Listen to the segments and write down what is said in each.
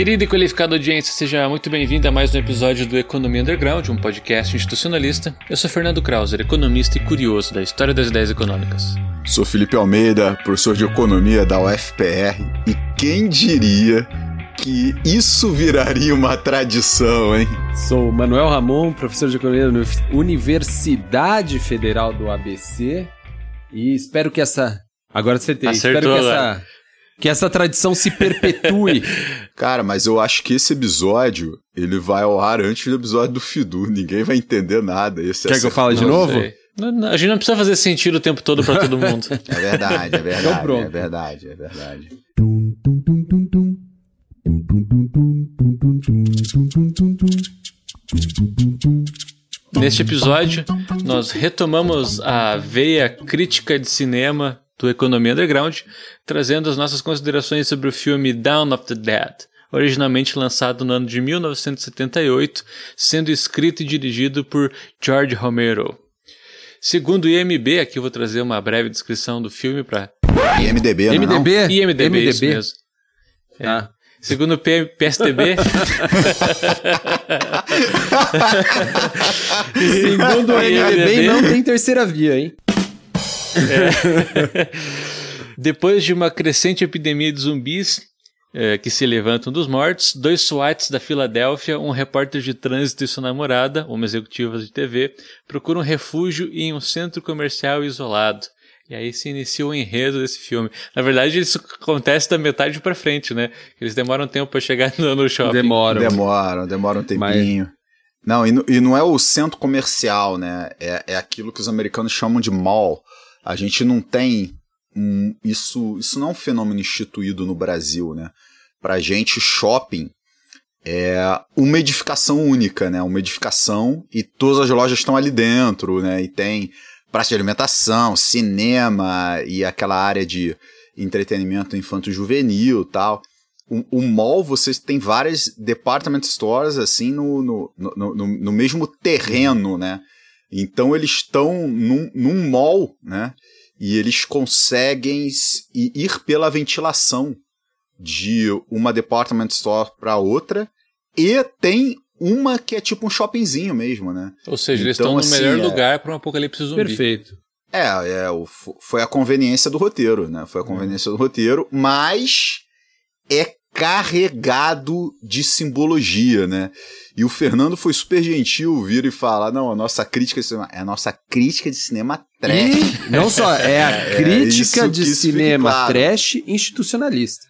Querida e qualificada audiência, seja muito bem-vinda a mais um episódio do Economia Underground, um podcast institucionalista. Eu sou Fernando Krauser, economista e curioso da história das ideias econômicas. Sou Felipe Almeida, professor de economia da UFPR, e quem diria que isso viraria uma tradição, hein? Sou Manuel Ramon, professor de economia na Universidade Federal do ABC, e espero que essa. Agora acertei. Acertou, espero que essa que essa tradição se perpetue. Cara, mas eu acho que esse episódio, ele vai ao ar antes do episódio do Fidu. Ninguém vai entender nada. Esse Quer que eu fale de novo? A gente não precisa fazer sentido o tempo todo para todo mundo. é verdade, é verdade. Então pronto. É verdade, é verdade. Neste episódio, nós retomamos a veia crítica de cinema do Economia Underground, trazendo as nossas considerações sobre o filme Down of the Dead, originalmente lançado no ano de 1978, sendo escrito e dirigido por George Romero. Segundo o IMB, aqui eu vou trazer uma breve descrição do filme para IMDB, não? IMDB? É IMDB, IMDB. isso mesmo. É. Ah. Segundo o PSDB. Segundo o IMDB, não tem terceira via, hein? É. Depois de uma crescente epidemia de zumbis é, que se levantam dos mortos, dois SWATs da Filadélfia, um repórter de trânsito e sua namorada, uma executiva de TV, procuram refúgio em um centro comercial isolado. E aí se inicia o enredo desse filme. Na verdade, isso acontece da metade para frente, né? Eles demoram tempo para chegar no, shopping. Demoram. Demoram, demoram um tempinho. Mas... Não, e, e, não é o centro comercial, né? É, é aquilo que os americanos chamam de mall. A gente não tem um, isso, isso não é um fenômeno instituído no Brasil, né? Pra gente, shopping é uma edificação única, né? Uma edificação e todas as lojas estão ali dentro, né? E tem praça de alimentação, cinema e aquela área de entretenimento infanto-juvenil tal. O, o mall, vocês tem várias department stores assim no, no, no, no, no mesmo terreno, né? Então eles estão num, num mall, né? E eles conseguem ir pela ventilação de uma department store para outra e tem uma que é tipo um shoppingzinho mesmo, né? Ou seja, então, eles estão no assim, melhor é... lugar para um apocalipse zumbi. Perfeito. É, é, foi a conveniência do roteiro, né? Foi a conveniência do roteiro, mas é carregado de simbologia, né? E o Fernando foi super gentil, vir e falar, não, a nossa crítica de cinema é a nossa crítica de cinema trash. E não só, é a é, crítica é de cinema claro. trash institucionalista.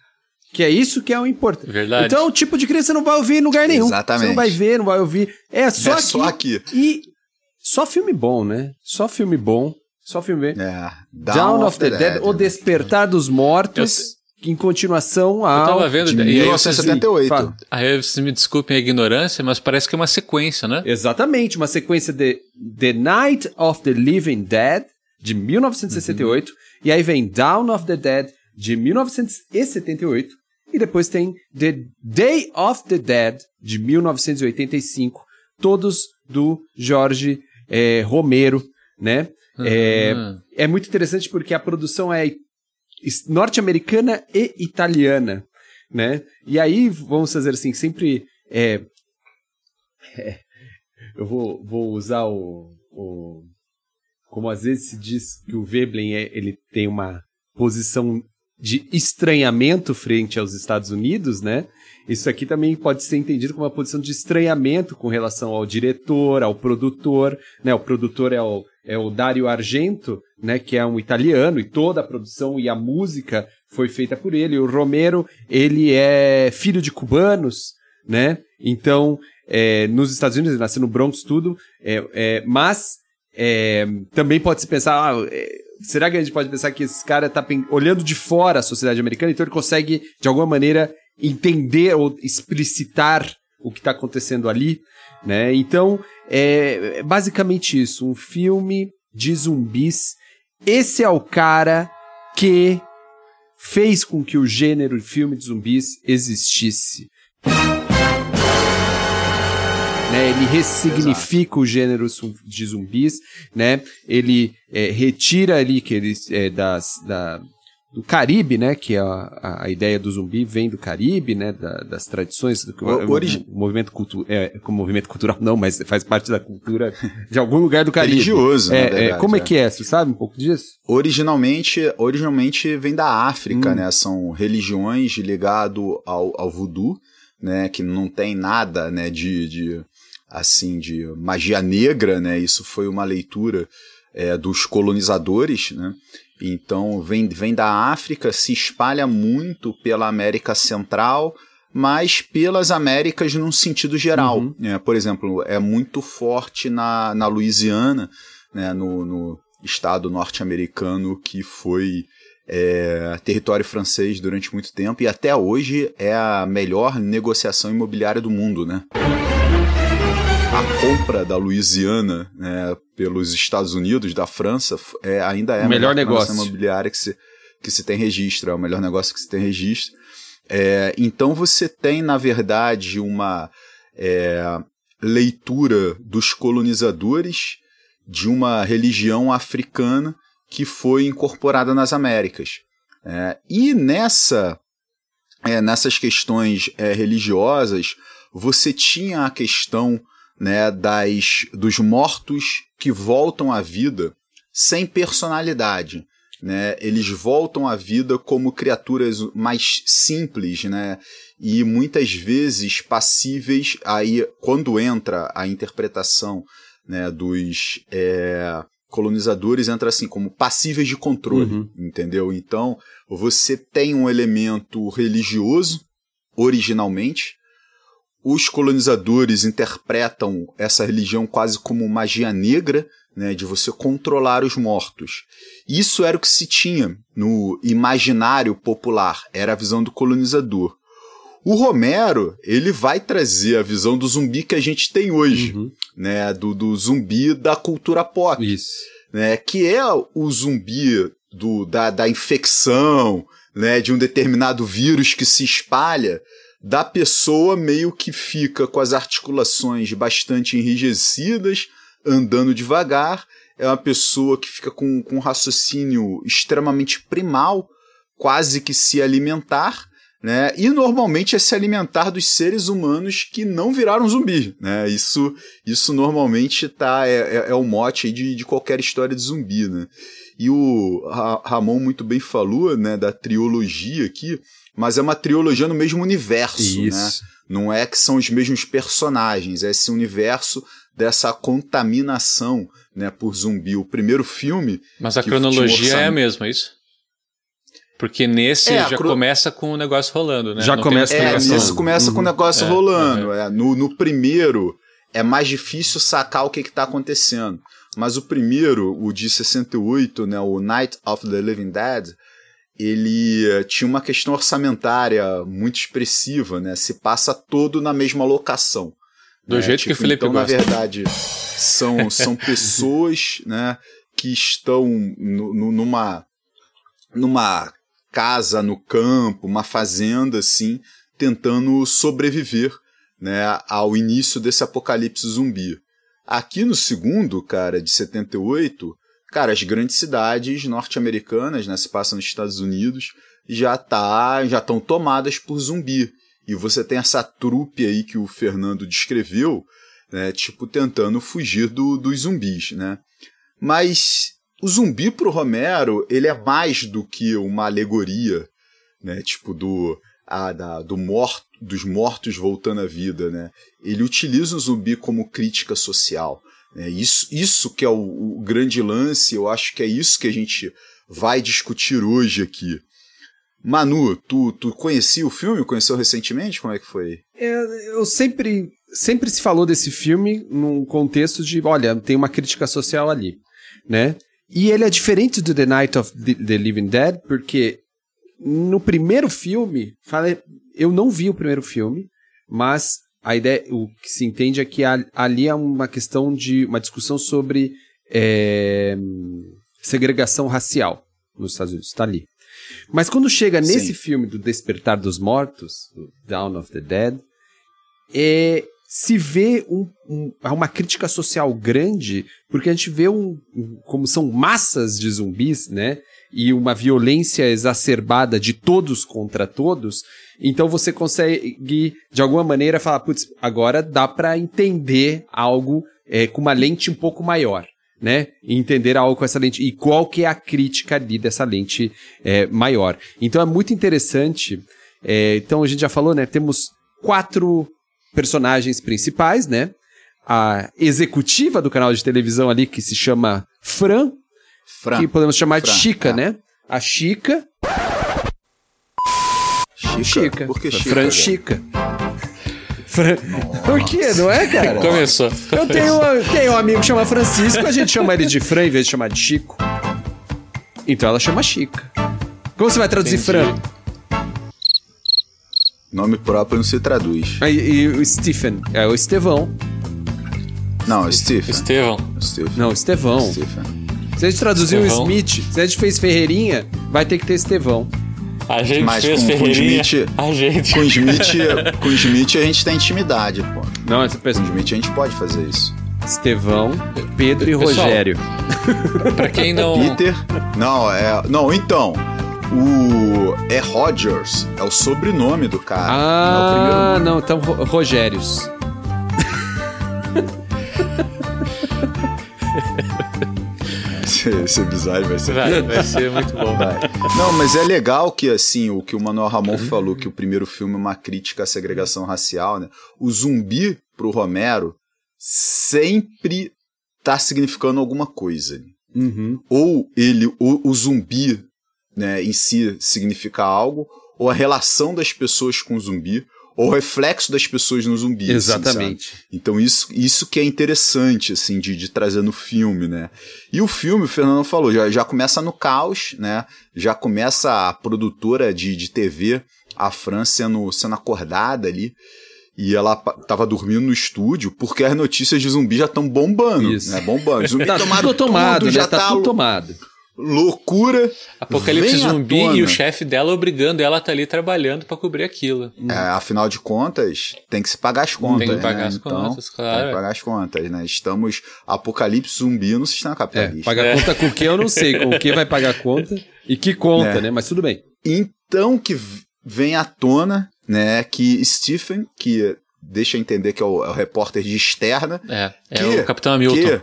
Que é isso que é o importante. Verdade. Então, o tipo de crítica você não vai ouvir em lugar nenhum. Exatamente. Você não vai ver, não vai ouvir. É só, é aqui. só aqui. E só filme bom, né? Só filme bom. Só filme bom. É. Down, Down of the, the Dead, Dead, O Despertar dos Mortos em continuação ao... Eu tava vendo... De 1978. Aí vocês me desculpem a ignorância, mas parece que é uma sequência, né? Exatamente, uma sequência de The Night of the Living Dead, de 1968, uhum. e aí vem Down of the Dead, de 1978, e depois tem The Day of the Dead, de 1985, todos do Jorge é, Romero, né? Uhum. É, é muito interessante porque a produção é norte-americana e italiana, né? E aí, vamos fazer assim, sempre é, é, eu vou, vou usar o, o, como às vezes se diz que o Veblen é, ele tem uma posição de estranhamento frente aos Estados Unidos, né? Isso aqui também pode ser entendido como uma posição de estranhamento com relação ao diretor, ao produtor, né? O produtor é o, é o Dario Argento, né, que é um italiano e toda a produção e a música foi feita por ele. O Romero, ele é filho de cubanos, né? Então, é, nos Estados Unidos, ele nasceu no Bronx, tudo, é, é, mas é, também pode se pensar, ah, é, será que a gente pode pensar que esse cara está olhando de fora a sociedade americana, então ele consegue, de alguma maneira, entender ou explicitar o que está acontecendo ali, né? Então, é basicamente isso, um filme de zumbis esse é o cara que fez com que o gênero de filme de zumbis existisse. Né, ele ressignifica Exato. o gênero de zumbis, né? Ele é, retira ali que eles é, das, da, do Caribe, né? Que a, a, a, ideia do zumbi vem do Caribe, né? Da, das tradições do o, origi... movimento cultural, é, como movimento cultural não, mas faz parte da cultura de algum lugar do Caribe. Religioso, é, verdade, é, Como é, é, que é? Você sabe um pouco disso? Originalmente, originalmente vem da África, hum. né? São religiões ligado ao, ao voodoo, né? Que não tem nada, né? De, de assim de magia negra, né? Isso foi uma leitura é, dos colonizadores, né? Então vem, vem da África, se espalha muito pela América Central, mas pelas Américas num sentido geral. Uhum. É, por exemplo, é muito forte na, na Louisiana, né, no, no estado norte-americano que foi é, território francês durante muito tempo e até hoje é a melhor negociação imobiliária do mundo, né? A compra da Louisiana né, pelos Estados Unidos, da França, é, ainda é o melhor negócio imobiliária que se, que se tem registro, é o melhor negócio que se tem registro. É, então você tem, na verdade, uma é, leitura dos colonizadores de uma religião africana que foi incorporada nas Américas. É, e nessa, é, nessas questões é, religiosas, você tinha a questão né, das, dos mortos que voltam à vida sem personalidade. Né? Eles voltam à vida como criaturas mais simples, né? E muitas vezes passíveis aí quando entra a interpretação né, dos é, colonizadores entra assim como passíveis de controle, uhum. entendeu? Então você tem um elemento religioso originalmente, os colonizadores interpretam essa religião quase como magia negra, né, de você controlar os mortos. Isso era o que se tinha no imaginário popular, era a visão do colonizador. O Romero, ele vai trazer a visão do zumbi que a gente tem hoje, uhum. né, do, do zumbi da cultura pop. Isso. Né, que é o zumbi do, da, da infecção, né, de um determinado vírus que se espalha, da pessoa meio que fica com as articulações bastante enrijecidas, andando devagar. É uma pessoa que fica com, com um raciocínio extremamente primal, quase que se alimentar, né? E normalmente é se alimentar dos seres humanos que não viraram zumbi, né? Isso, isso normalmente tá, é, é, é o mote de, de qualquer história de zumbi, né? E o Ramon muito bem falou, né, da trilogia aqui, mas é uma trilogia no mesmo universo, né? Isso. né? Não é que são os mesmos personagens, é esse universo dessa contaminação, né, por zumbi. O primeiro filme. Mas a cronologia é a mesma, é isso? Porque nesse é, já cro... começa com o negócio rolando, né? Já Não começa é, nesse começa uhum. com o negócio é, rolando. É. No, no primeiro é mais difícil sacar o que está acontecendo. Mas o primeiro, o de 68, né, o Night of the Living Dead, ele eh, tinha uma questão orçamentária muito expressiva, né? Se passa todo na mesma locação. Do né? jeito tipo, que o tipo, Felipe então, gosta. na verdade, são, são pessoas, né, que estão no, no, numa numa casa no campo, uma fazenda assim, tentando sobreviver, né, ao início desse apocalipse zumbi. Aqui no segundo, cara, de 78, cara, as grandes cidades norte-americanas, né, se passa nos Estados Unidos, já tá, já estão tomadas por zumbi. E você tem essa trupe aí que o Fernando descreveu, né, tipo tentando fugir do, dos zumbis, né? Mas o zumbi pro Romero, ele é mais do que uma alegoria, né, tipo do a, da, do morto, dos mortos voltando à vida, né? Ele utiliza o zumbi como crítica social. É isso, isso que é o, o, grande lance, eu acho que é isso que a gente vai discutir hoje aqui. Manu, tu, tu conhecia o filme? Conheceu recentemente? Como é que foi? É, eu sempre, sempre se falou desse filme num contexto de, olha, tem uma crítica social ali, né? E ele é diferente do The Night of the Living Dead, porque no primeiro filme, eu não vi o primeiro filme, mas a ideia, o que se entende é que ali é uma questão de uma discussão sobre é, segregação racial nos Estados Unidos, está ali. Mas quando chega nesse Sim. filme do Despertar dos Mortos, do Dawn of the Dead, é, se vê um, um, uma crítica social grande, porque a gente vê um, como são massas de zumbis, né? E uma violência exacerbada de todos contra todos. Então você consegue, de alguma maneira, falar, putz, agora dá para entender algo é, com uma lente um pouco maior. Né? Entender algo com essa lente. E qual que é a crítica ali dessa lente é, maior. Então é muito interessante. É, então a gente já falou, né? Temos quatro personagens principais, né? A executiva do canal de televisão ali, que se chama Fran, Fran. que podemos chamar Fran, de Chica, é. né? A Chica. Chica? Chica. Por que Chica? Fran Chica. Fran... Por quê? Não é, cara? Começou. Eu tenho, tenho um amigo que chama Francisco, a gente chama ele de Fran em vez de chamar de Chico. Então ela chama Chica. Como você vai traduzir Entendi. Fran? Nome próprio não se traduz. E, e o Stephen? É o Estevão. Não, é Stephen. Estevão. Stephen. Não, Estevão. Stephen. Se a gente traduzir o Smith, se a gente fez Ferreirinha, vai ter que ter Estevão. A gente Mas fez com, Ferreirinha. Com Smith, a gente. Com Smith, com Smith a gente tem intimidade, pô. Não, essa pessoa. Com Smith a gente pode fazer isso. Estevão, Pedro e Pessoal, Rogério. pra quem não. Peter. Não, é. Não, então. O. É Rogers, é o sobrenome do cara. Ah, não, é não então Rogérios. Esse episódio vai ser. Vai, vai ser muito bom. Vai. Não, mas é legal que, assim, o que o Manuel Ramon falou, que o primeiro filme é uma crítica à segregação racial, né? O zumbi, pro Romero, sempre tá significando alguma coisa. Uhum. Ou ele, o zumbi né, em si significa algo, ou a relação das pessoas com o zumbi, ou o reflexo das pessoas no zumbi. Assim, Exatamente. Assim, então isso, isso que é interessante, assim, de, de trazer no filme, né? E o filme, o Fernando falou, já, já começa no caos, né? Já começa a produtora de, de TV, a Fran sendo, sendo acordada ali, e ela tava dormindo no estúdio porque as notícias de zumbi já estão bombando, Isso. né? Bombando. Zumbi tá tudo tomado, tudo, já tá, tá tudo tomado loucura. Apocalipse zumbi e o chefe dela obrigando ela a estar tá ali trabalhando para cobrir aquilo. É, afinal de contas, tem que se pagar as contas. Tem que pagar né? as então, contas, claro. Tem que pagar as contas, né? Estamos apocalipse zumbi no sistema capitalista. É, pagar é. conta com o que eu não sei, com o que vai pagar conta e que conta, é. né? Mas tudo bem. Então que vem à tona, né, que Stephen, que deixa entender que é o, é o repórter de externa. É, é que, o Capitão Hamilton. Que,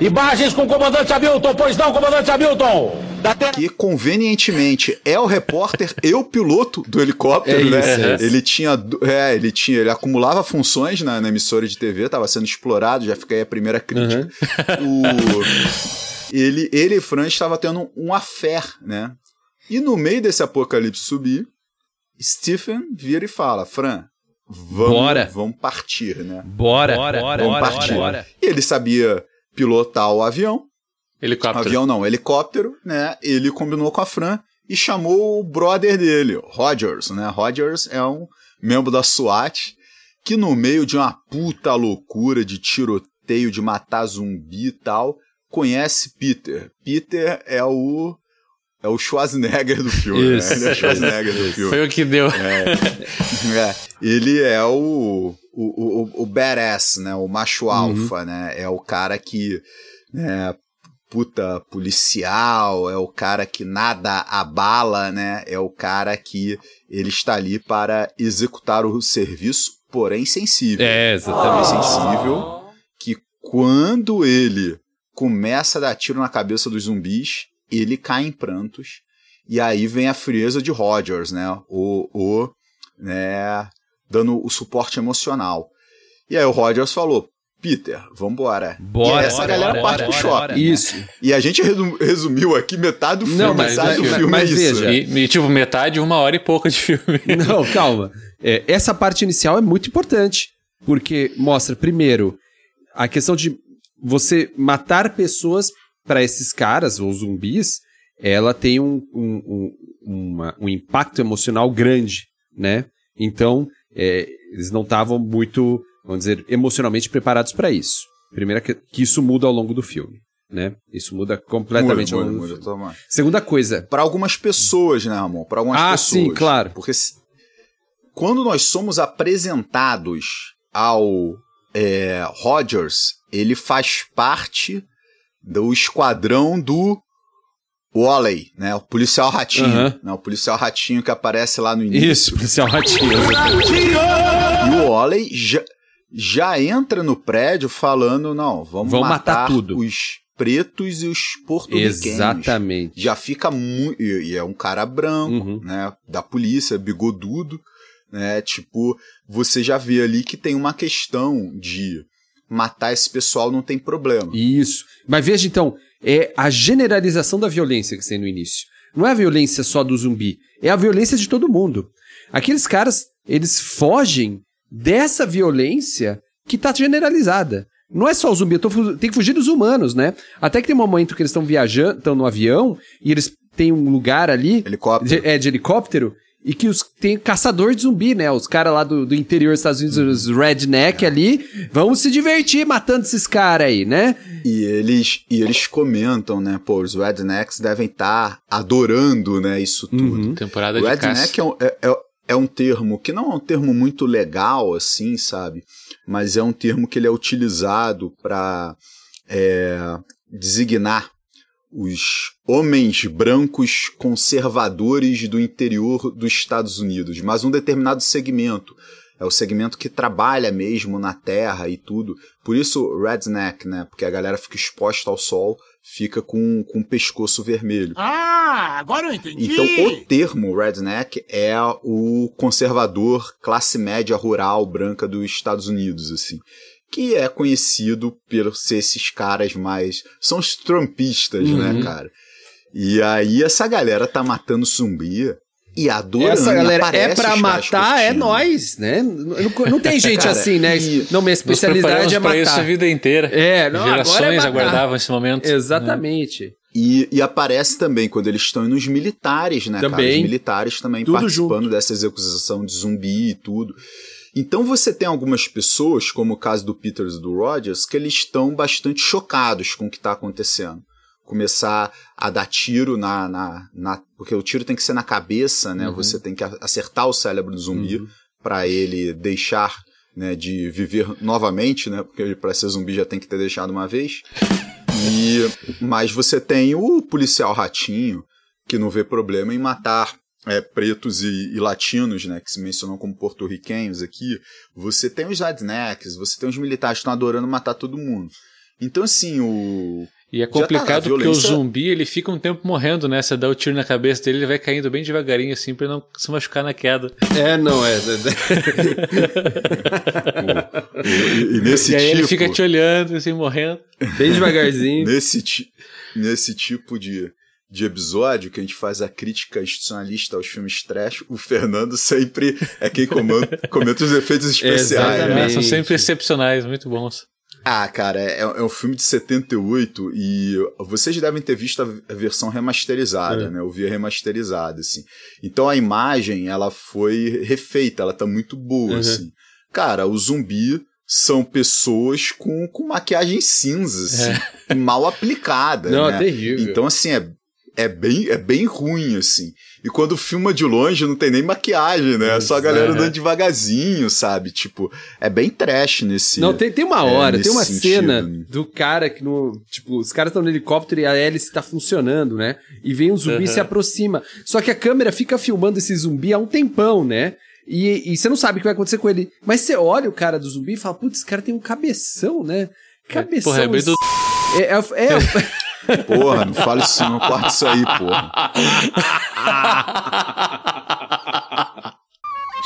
Imagens com o comandante Hamilton, pois não, comandante Hamilton! Que convenientemente é o repórter e o piloto do helicóptero, é né? Isso, Ele tinha. É, ele tinha. Ele acumulava funções na, na emissora de TV, estava sendo explorado, já fica aí a primeira crítica. Uhum. O, ele, ele e Fran estavam tendo um affair, né? E no meio desse apocalipse subir, Stephen vira e fala: Fran, vamos, bora. vamos partir, né? Bora, bora, vamos bora, partir. Bora. E ele sabia pilotar o avião. Helicóptero. Avião não, helicóptero, né? Ele combinou com a Fran e chamou o brother dele, Rogers, né? Rogers é um membro da SWAT que no meio de uma puta loucura de tiroteio, de matar zumbi e tal, conhece Peter. Peter é o é o Schwarzenegger do filme? Isso. né? Ele é o Schwarzenegger do filme. Foi o que deu. É, é. Ele é o, o, o, o badass, né? O macho uhum. alfa, né? É o cara que, né? Puta policial, é o cara que nada abala, né? É o cara que ele está ali para executar o serviço, porém sensível. É, exatamente. Sensível que quando ele começa a dar tiro na cabeça dos zumbis, ele cai em prantos. E aí vem a frieza de Rogers, né? O, o né? Dando o suporte emocional. E aí o Rogers falou: Peter, vambora. Bora. E essa bora, galera bora, parte bora, pro shopping. Né? Isso. E a gente resumiu aqui metade do filme. Não, mas, metade do filme mas, é isso. Veja. E, e, tipo, metade, uma hora e pouca de filme. Não, calma. É, essa parte inicial é muito importante. Porque mostra, primeiro, a questão de você matar pessoas para esses caras, ou zumbis, ela tem um, um, um, uma, um impacto emocional grande, né? Então, é, eles não estavam muito, vamos dizer, emocionalmente preparados para isso. Primeiro que, que, isso muda ao longo do filme, né? Isso muda completamente muda, ao longo muda, do filme. Muda, Segunda coisa. Para algumas pessoas, né, amor? Para algumas ah, pessoas. Ah, sim, claro. Porque se, quando nós somos apresentados ao é, Rogers, ele faz parte do esquadrão do Wally, né? O policial ratinho. Uhum. Né? O policial ratinho que aparece lá no início. Isso, policial ratinho. e o Wally já, já entra no prédio falando: não, vamos, vamos matar, matar tudo. os pretos e os porto-riquenhos. Exatamente. Já fica muito. E é um cara branco, uhum. né? Da polícia, bigodudo, né? Tipo, você já vê ali que tem uma questão de matar esse pessoal não tem problema. Isso. Mas veja então, é a generalização da violência que tem no início. Não é a violência só do zumbi, é a violência de todo mundo. Aqueles caras, eles fogem dessa violência que está generalizada. Não é só o zumbi, tem que fugir dos humanos, né? Até que tem um momento que eles estão viajando, estão no avião, e eles têm um lugar ali. Helicóptero. De, é, de helicóptero. E que os, tem caçador de zumbi, né? Os caras lá do, do interior dos Estados Unidos, os redneck é. ali, vão se divertir matando esses caras aí, né? E eles, e eles comentam, né? Pô, os rednecks devem estar tá adorando, né? Isso tudo. Uhum. Temporada de Redneck é, um, é, é, é um termo que não é um termo muito legal, assim, sabe? Mas é um termo que ele é utilizado para é, designar os homens brancos conservadores do interior dos Estados Unidos, mas um determinado segmento. É o segmento que trabalha mesmo na terra e tudo. Por isso, redneck, né? Porque a galera fica exposta ao sol, fica com, com o pescoço vermelho. Ah, agora eu entendi! Então, o termo redneck é o conservador classe média rural branca dos Estados Unidos, assim que é conhecido por ser esses caras mais. São os trumpistas, né, uhum. né, cara? E aí essa galera tá matando zumbi e adorando. Essa galera é pra matar, é nós, né? Não, não tem gente cara, assim, né? Não, minha especialidade é matar. Pra isso a vida inteira. É, não, Gerações é aguardavam esse momento. Né? Exatamente. Né? E, e, aparece também quando eles estão nos militares, né, também. cara? Os militares também tudo participando junto. dessa execução de zumbi e tudo. Então você tem algumas pessoas, como o caso do Peters e do Rogers, que eles estão bastante chocados com o que está acontecendo. Começar a dar tiro na, na, na, Porque o tiro tem que ser na cabeça, né? Uhum. Você tem que acertar o cérebro do zumbi uhum. para ele deixar né, de viver novamente, né? Porque para ser zumbi já tem que ter deixado uma vez. E, mas você tem o policial ratinho, que não vê problema em matar é, pretos e, e, latinos, né, que se mencionam como porto-riquenhos aqui, você tem os rednecks, você tem os militares que estão adorando matar todo mundo. Então, assim, o. E é tá complicado tá porque o zumbi ele fica um tempo morrendo, né? Você dá o tiro na cabeça dele, ele vai caindo bem devagarinho, assim, pra não se machucar na queda. É, não, é. e, e, nesse e aí tipo... ele fica te olhando, assim, morrendo. Bem devagarzinho. nesse, nesse tipo de de episódio que a gente faz a crítica institucionalista aos filmes trash, o Fernando sempre é quem comenta, comenta os efeitos especiais. Né? São sempre excepcionais, muito bons. Ah, cara, é, é, um filme de 78 e vocês devem ter visto a versão remasterizada, é. né? Eu vi a remasterizada, assim. Então a imagem, ela foi refeita, ela tá muito boa, uhum. assim. Cara, o zumbi são pessoas com, com maquiagem cinza, assim, é. mal aplicada. Não, né? é terrível. Então, assim, é é bem, é bem ruim, assim. E quando filma de longe, não tem nem maquiagem, né? É só a galera andando devagarzinho, sabe? Tipo, é bem trash nesse. Não, tem, tem uma é, hora, é, tem uma sentido. cena do cara que no. Tipo, os caras estão no helicóptero e a hélice tá funcionando, né? E vem um zumbi e se aproxima. Só que a câmera fica filmando esse zumbi há um tempão, né? E, e você não sabe o que vai acontecer com ele. Mas você olha o cara do zumbi e fala, putz, esse cara tem um cabeção, né? Cabeção. Porra, é bem do... É, é, é, Porra, não fala isso, não corta isso aí, porra.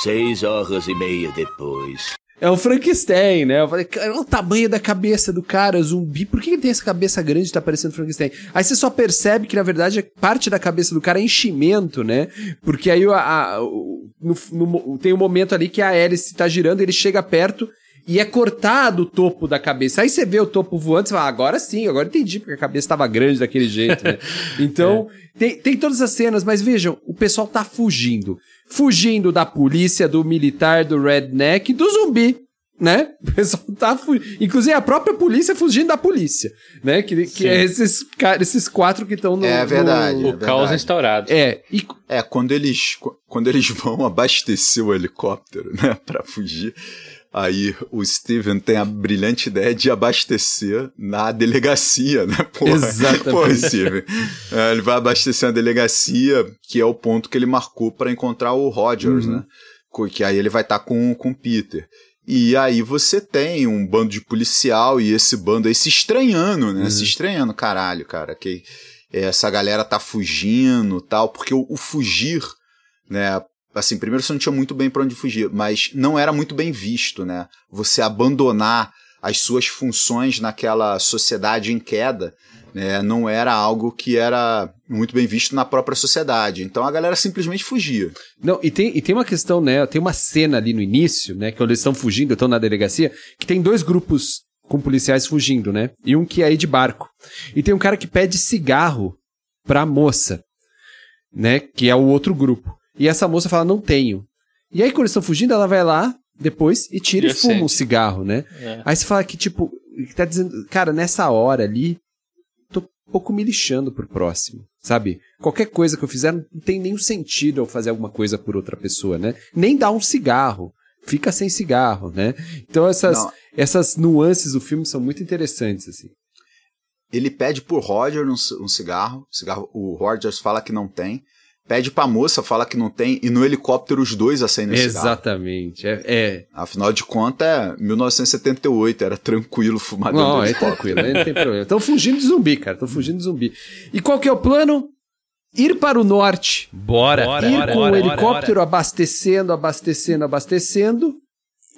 Seis horas e meia depois. É o Frankenstein, né? Eu falei, cara, olha o tamanho da cabeça do cara, zumbi. Por que ele tem essa cabeça grande e tá parecendo Frankenstein? Aí você só percebe que, na verdade, parte da cabeça do cara é enchimento, né? Porque aí a, a, no, no, tem um momento ali que a hélice tá girando, ele chega perto e é cortado o topo da cabeça. Aí você vê o topo voando, você fala, agora sim, agora entendi porque a cabeça estava grande daquele jeito, né? Então, é. tem, tem todas as cenas, mas vejam, o pessoal tá fugindo. Fugindo da polícia, do militar, do redneck, do zumbi né? O pessoal tá fugindo. Inclusive a própria polícia fugindo da polícia, né? Que, que é esses, esses quatro que estão no. É verdade. No... É o caos instaurado. É. E... É, quando eles, quando eles vão abastecer o helicóptero, né? Pra fugir Aí o Steven tem a brilhante ideia de abastecer na delegacia, né? Porra, Exatamente. Porra, Steven. É, ele vai abastecer na delegacia, que é o ponto que ele marcou para encontrar o Rogers, Uhum. né? Que aí ele vai estar com, com o Peter. E aí você tem um bando de policial e esse bando aí se estranhando, né? Uhum. Se estranhando, caralho, cara. Que essa galera tá fugindo tal, porque o, o fugir, né? Assim, primeiro você não tinha muito bem pra onde fugir, mas não era muito bem visto, né? Você abandonar as suas funções naquela sociedade em queda, né? Não era algo que era muito bem visto na própria sociedade. Então a galera simplesmente fugia. Não, e tem, e tem uma questão, né? Tem uma cena ali no início, né? Quando eles estão fugindo, estão na delegacia, que tem dois grupos com policiais fugindo, né? E um que é aí de barco. E tem um cara que pede cigarro pra moça, né? Que é o outro grupo. E essa moça fala, não tenho. E aí, quando eles estão fugindo, ela vai lá depois e tira E e fuma um cigarro, né? É. Aí você fala que, tipo, que tá dizendo, cara, nessa hora ali, tô um pouco me lixando pro próximo, sabe? Qualquer coisa que eu fizer não tem nenhum sentido eu fazer alguma coisa por outra pessoa, né? Nem dar um cigarro. Fica sem cigarro, né? Então essas, Não. essas nuances do filme são muito interessantes, assim. Ele pede pro Roger um, um cigarro, cigarro. O Rogers fala que não tem. Pede pra moça, fala que não tem. E no helicóptero os dois acendem. Exatamente. É, é. Afinal de contas, é 1978, era tranquilo fumar dentro Não, do é tranquilo, não tem problema. Estão fugindo de zumbi, cara. Estão fugindo de zumbi. E qual que é o plano? Ir para o norte. Bora, ir com o helicóptero abastecendo, abastecendo, abastecendo.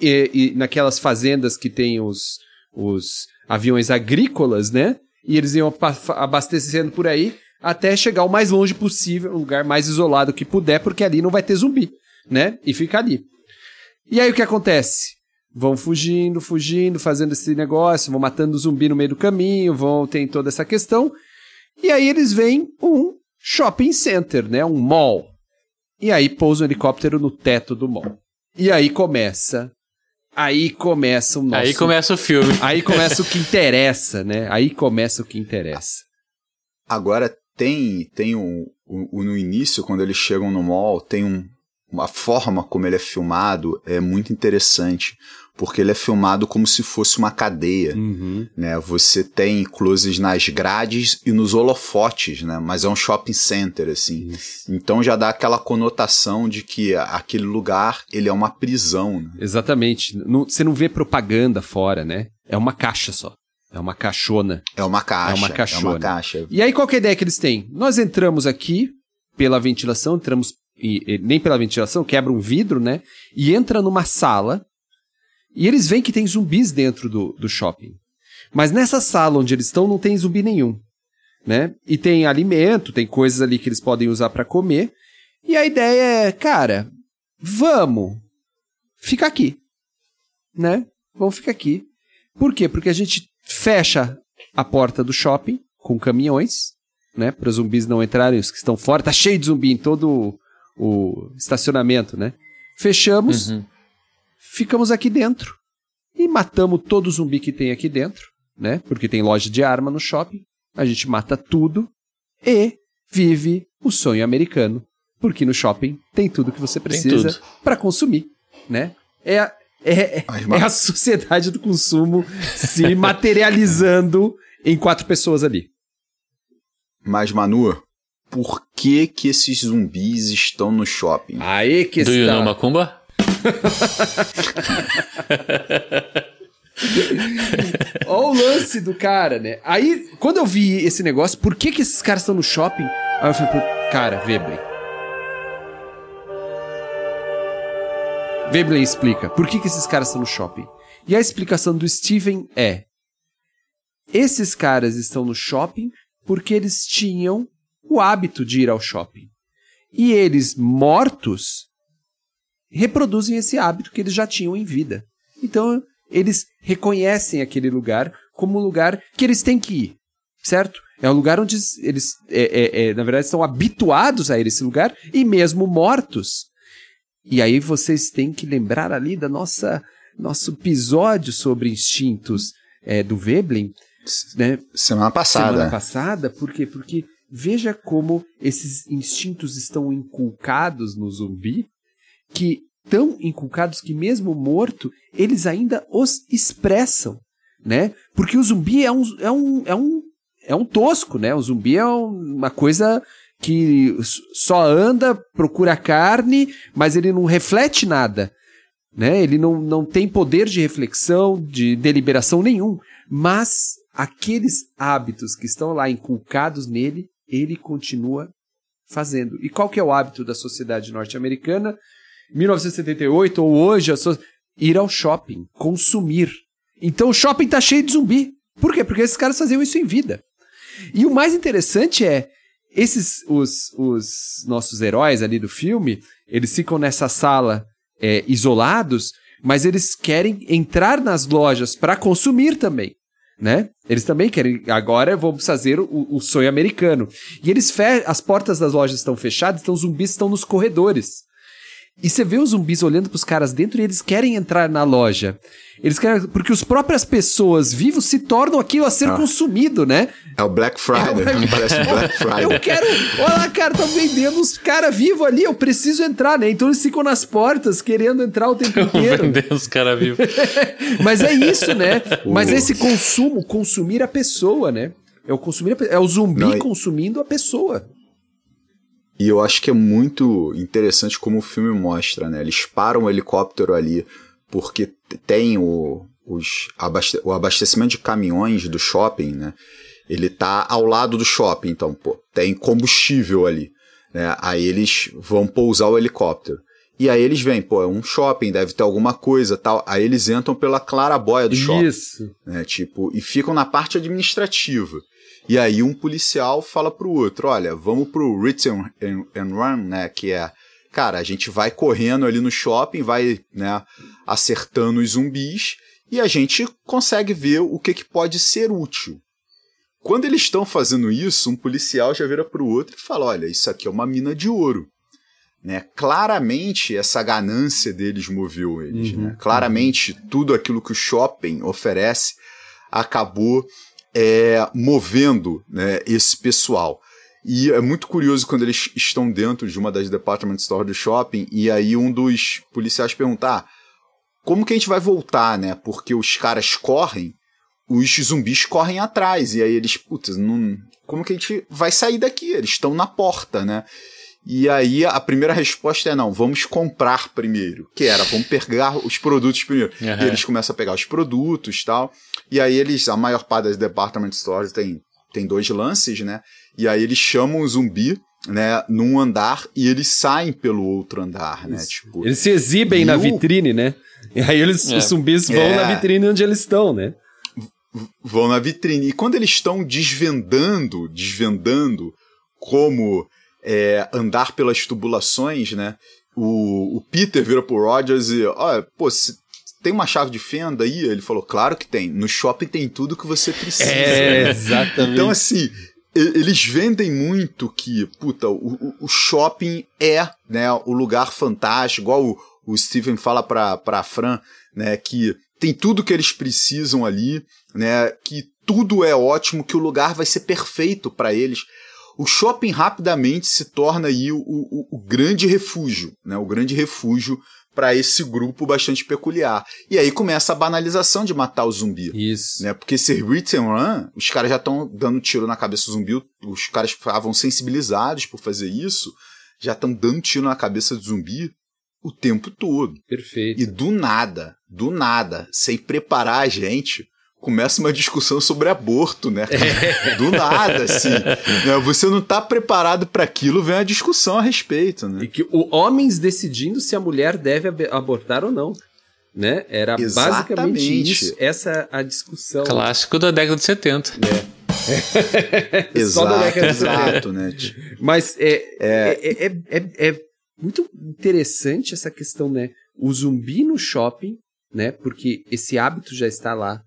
E, e naquelas fazendas que tem os, os aviões agrícolas, né? E eles iam abastecendo por aí até chegar o mais longe possível, o lugar mais isolado que puder, porque ali não vai ter zumbi, né? E fica ali. E aí o que acontece? Vão fugindo, fugindo, fazendo esse negócio, vão matando o zumbi no meio do caminho, vão tem toda essa questão. E aí eles veem um shopping center, né? Um mall. E aí pousa um helicóptero no teto do mall. E aí começa. Aí começa o nosso. Aí começa o filme. Aí começa o que interessa, né? Aí começa o que interessa. Agora tem, tem um, um- um- no início, quando eles chegam no mall, tem um, uma forma como ele é filmado, é muito interessante. Porque ele é filmado como se fosse uma cadeia. Uhum. né? Você tem closes nas grades e nos holofotes, né? Mas é um shopping center, assim. Então já dá aquela conotação de que aquele lugar, ele é uma prisão, né? Exatamente. Não- você não vê propaganda fora, né? É uma caixa só. É uma caixona. É uma caixa. É uma É caixona. uma caixa. E aí, qual que é a ideia que eles têm? Nós entramos aqui pela ventilação, entramos. E, e nem pela ventilação, quebra um vidro, né? E entra numa sala. E eles veem que tem zumbis dentro do, do shopping. Mas nessa sala onde eles estão, não tem zumbi nenhum. Né? E tem alimento, tem coisas ali que eles podem usar pra comer. E a ideia é, cara, vamos ficar aqui. Né? Vamos ficar aqui. Por quê? Porque a gente fecha a porta do shopping com caminhões, né? Para os zumbis não entrarem, os que estão fora. Tá cheio de zumbi em todo o, o estacionamento, né? Fechamos, Uhum. ficamos aqui dentro e matamos todo o zumbi que tem aqui dentro, né? Porque tem loja de arma no shopping. A gente mata tudo e vive o sonho americano. Porque no shopping tem tudo que você precisa para consumir, né? É, a- é, é, a sociedade do consumo se materializando em quatro pessoas ali. Mas, Manu, por que que esses zumbis estão no shopping? Aí que Do you know Macumba? Olha o lance do cara, né? Aí, quando eu vi esse negócio, por que que esses caras estão no shopping? Aí eu falei, cara, Veblen. Veblen explica, por que que esses caras estão no shopping? E a explicação do Steven é, esses caras estão no shopping porque eles tinham o hábito de ir ao shopping. E eles, mortos, reproduzem esse hábito que eles já tinham em vida. Então, eles reconhecem aquele lugar como um lugar que eles têm que ir, certo? É um lugar onde eles, é, é, é, na verdade, estão habituados a ir esse lugar e mesmo mortos. E aí vocês têm que lembrar ali da nossa nosso episódio sobre instintos é, do Veblen, né? Semana passada. Semana passada, por quê? Porque veja como esses instintos estão inculcados no zumbi, que tão inculcados que mesmo morto, eles ainda os expressam, né? Porque o zumbi é um, é um, é um, é um tosco, né? O zumbi é uma coisa que só anda, procura carne, mas ele não reflete nada. Né? Ele não, não tem poder de reflexão, de deliberação nenhum. Mas aqueles hábitos que estão lá inculcados nele, ele continua fazendo. E qual que é o hábito da sociedade norte-americana? 1978 ou hoje, so... ir ao shopping, consumir. Então o shopping tá cheio de zumbi. Por quê? Porque esses caras faziam isso em vida. E o mais interessante é, esses, os, os nossos heróis ali do filme, eles ficam nessa sala é, isolados, mas eles querem entrar nas lojas para consumir também. Né? Eles também querem. Agora vamos fazer o, o sonho americano. E eles as portas das lojas estão fechadas, então os zumbis estão nos corredores. E você vê os zumbis olhando pros caras dentro e eles querem entrar na loja. Eles querem. Porque as próprias pessoas vivos se tornam aquilo a ser ah. consumido, né? É o Black Friday. É o... Parece Black Friday. Eu quero. Olha lá, cara, tá vendendo os caras vivos ali, eu preciso entrar, né? Então eles ficam nas portas querendo entrar o tempo inteiro. Vendendo os caras vivos. Mas é isso, né? Mas esse consumo, consumir a pessoa, né? É o consumir a... É o zumbi Não, consumindo a pessoa. E eu acho que é muito interessante como o filme mostra, né? Eles param o helicóptero ali porque tem o, os abaste o abastecimento de caminhões do shopping, né? Ele tá ao lado do shopping, então, pô, tem combustível ali, né? Aí eles vão pousar o helicóptero. E aí eles vêm, pô, é um shopping, deve ter alguma coisa tal. Aí eles entram pela clarabóia do shopping. Isso. Né? Tipo, e ficam na parte administrativa. E aí um policial fala pro outro, olha, vamos pro Ritz and, and, and Run, né, que é, cara, a gente vai correndo ali no shopping, vai, né, acertando os zumbis e a gente consegue ver o que, que pode ser útil. Quando eles estão fazendo isso, um policial já vira pro outro e fala, olha, isso aqui é uma mina de ouro. Né? Claramente essa ganância deles moveu eles. Uhum, né? Claramente uhum. tudo aquilo que o shopping oferece acabou é, movendo né, esse pessoal. E é muito curioso quando eles estão dentro de uma das department do shopping e aí um dos policiais perguntar ah, como que a gente vai voltar, né? Porque os caras correm, os zumbis correm atrás. E aí eles, putz, não, como que a gente vai sair daqui? Eles estão na porta, né? E aí a primeira resposta é não, vamos comprar primeiro. Que era, vamos pegar os produtos primeiro. Uhum. E eles começam a pegar os produtos tal. E aí eles, a maior parte das department stores tem, tem dois lances, né? E aí eles chamam o zumbi, né, num andar e eles saem pelo outro andar, né? Tipo, eles se exibem na o... vitrine, né? E aí eles, é. os zumbis vão é. na vitrine onde eles estão, né? Vão na vitrine. E quando eles estão desvendando, desvendando como é, andar pelas tubulações, né? O, o Peter vira pro Rogers e, olha, pô, se tem uma chave de fenda aí? Ele falou, claro que tem. No shopping tem tudo que você precisa. É, exatamente. Então, assim, eles vendem muito que, puta, o, o shopping é, né, o lugar fantástico, igual o, o Steven fala pra, pra Fran, né, que tem tudo que eles precisam ali, né, que tudo é ótimo, que o lugar vai ser perfeito para eles o shopping rapidamente se torna aí o, o, o grande refúgio, né? O grande refúgio para esse grupo bastante peculiar. E aí começa a banalização de matar o zumbi. Isso. Né? Porque ser hit and run, os caras já estão dando tiro na cabeça do zumbi, os caras estavam sensibilizados por fazer isso, já estão dando tiro na cabeça do zumbi o tempo todo. Perfeito. E do nada, do nada, sem preparar a gente, começa uma discussão sobre aborto, né? É. Do nada, assim. Né? Você não está preparado para aquilo, vem a discussão a respeito, né? E que o homens decidindo se a mulher deve abortar ou não. Né? Era Exatamente. basicamente isso, essa a discussão. Clássico da década de 70. É. exato, da década de 70. exato, né? Mas é, é. É, é, é muito interessante essa questão, né? O zumbi no shopping, né? Porque esse hábito já está lá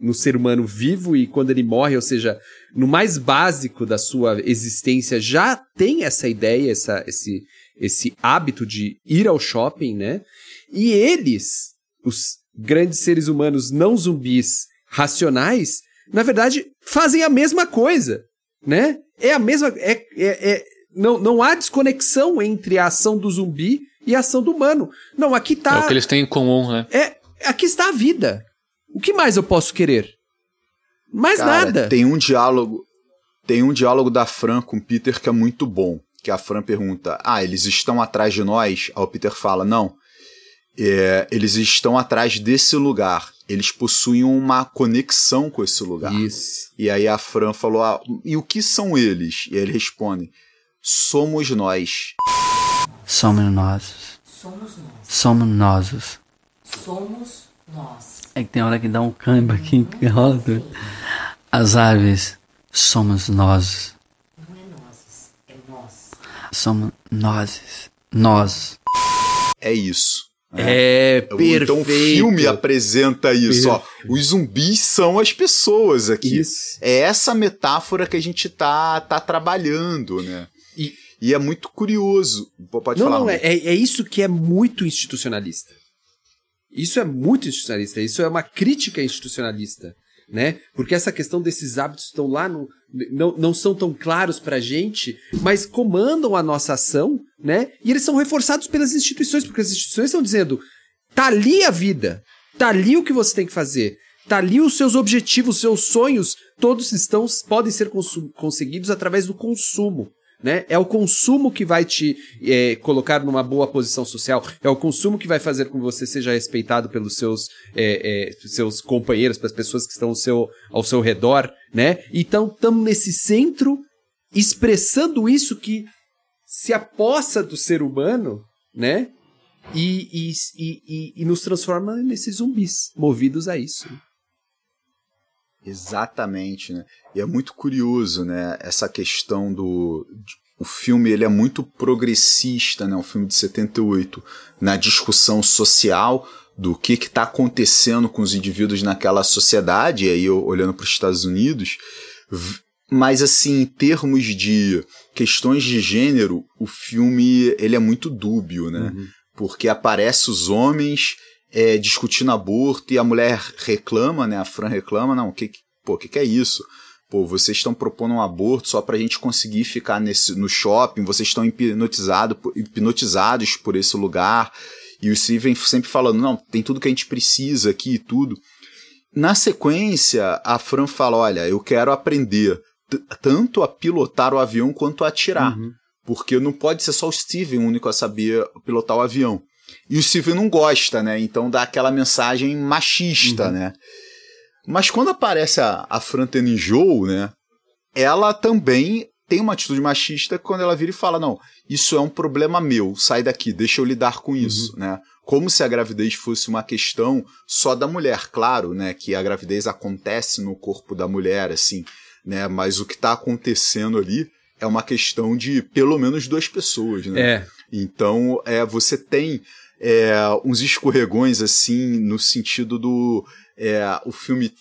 no ser humano vivo e quando ele morre, ou seja, no mais básico da sua existência, já tem essa ideia, essa, esse, esse hábito de ir ao shopping, né? E eles, os grandes seres humanos não zumbis racionais, na verdade, fazem a mesma coisa, né? É a mesma. É, é, é, não, não há desconexão entre a ação do zumbi e a ação do humano. Não, aqui tá. É o que eles têm em comum, né? É, aqui está a vida. O que mais eu posso querer? Mais Cara, nada. Tem um diálogo, tem um diálogo da Fran com o Peter que é muito bom. Que a Fran pergunta: Ah, eles estão atrás de nós? Aí o Peter fala: Não. É, eles estão atrás desse lugar. Eles possuem uma conexão com esse lugar. Isso. E aí a Fran falou: ah, e o que são eles? E aí ele responde: somos nós. Somos nós. Somos nós. Somos nós. Somos nós. É que tem hora que dá um câmbio aqui que rola tudo. As aves somos nós. Não é nós, é nós. Somos nós. Nós. É isso. É, perfeito. Então o filme apresenta isso. Ó, os zumbis são as pessoas aqui. Isso. É essa metáfora que a gente tá, tá trabalhando, né? E- E é muito curioso. Pode Não, falar. não, é, é, é isso que é muito institucionalista. Isso é muito institucionalista, isso é uma crítica institucionalista, né? Porque essa questão desses hábitos estão lá, no, não, não são tão claros pra gente, mas comandam a nossa ação, né? E eles são reforçados pelas instituições, porque as instituições estão dizendo, tá ali a vida, tá ali o que você tem que fazer, tá ali os seus objetivos, os seus sonhos, todos estão podem ser conseguidos através do consumo. Né? É o consumo que vai te é, colocar numa boa posição social, é o consumo que vai fazer com que você seja respeitado pelos seus, é, é, seus companheiros, pelas pessoas que estão ao seu, ao seu redor, né? Então estamos nesse centro expressando isso que se apossa do ser humano, né? E, e, e, e- e nos transforma nesses zumbis, movidos a isso. Exatamente, né? E é muito curioso, né? Essa questão do. O filme ele é muito progressista, né? O filme de 78, na discussão social do que está acontecendo com os indivíduos naquela sociedade, e aí olhando para os Estados Unidos. Mas assim, em termos de questões de gênero, o filme ele é muito dúbio, né? Porque aparece os homens é, discutindo aborto e a mulher reclama, né? A Fran reclama, não, o que, pô, o que, que é isso? Pô, vocês estão propondo um aborto só pra gente conseguir ficar nesse, no shopping, vocês estão hipnotizado, hipnotizados por esse lugar. E o Steven sempre falando, não, tem tudo que a gente precisa aqui e tudo. Na sequência, a Fran fala, olha, eu quero aprender tanto a pilotar o avião quanto a atirar. Porque não pode ser só o Steven o único a saber pilotar o avião. E o Steven não gosta, né? Então dá aquela mensagem machista, né? Mas quando aparece a, a Fran tendo enjoo, né? Ela também tem uma atitude machista quando ela vira e fala: Não, isso é um problema meu, sai daqui, deixa eu lidar com isso, né? Como se a gravidez fosse uma questão só da mulher, claro, né? Que a gravidez acontece no corpo da mulher, assim, né? Mas o que está acontecendo ali é uma questão de pelo menos duas pessoas, né? É. Então, é, você tem é, uns escorregões assim, no sentido do. é, o filme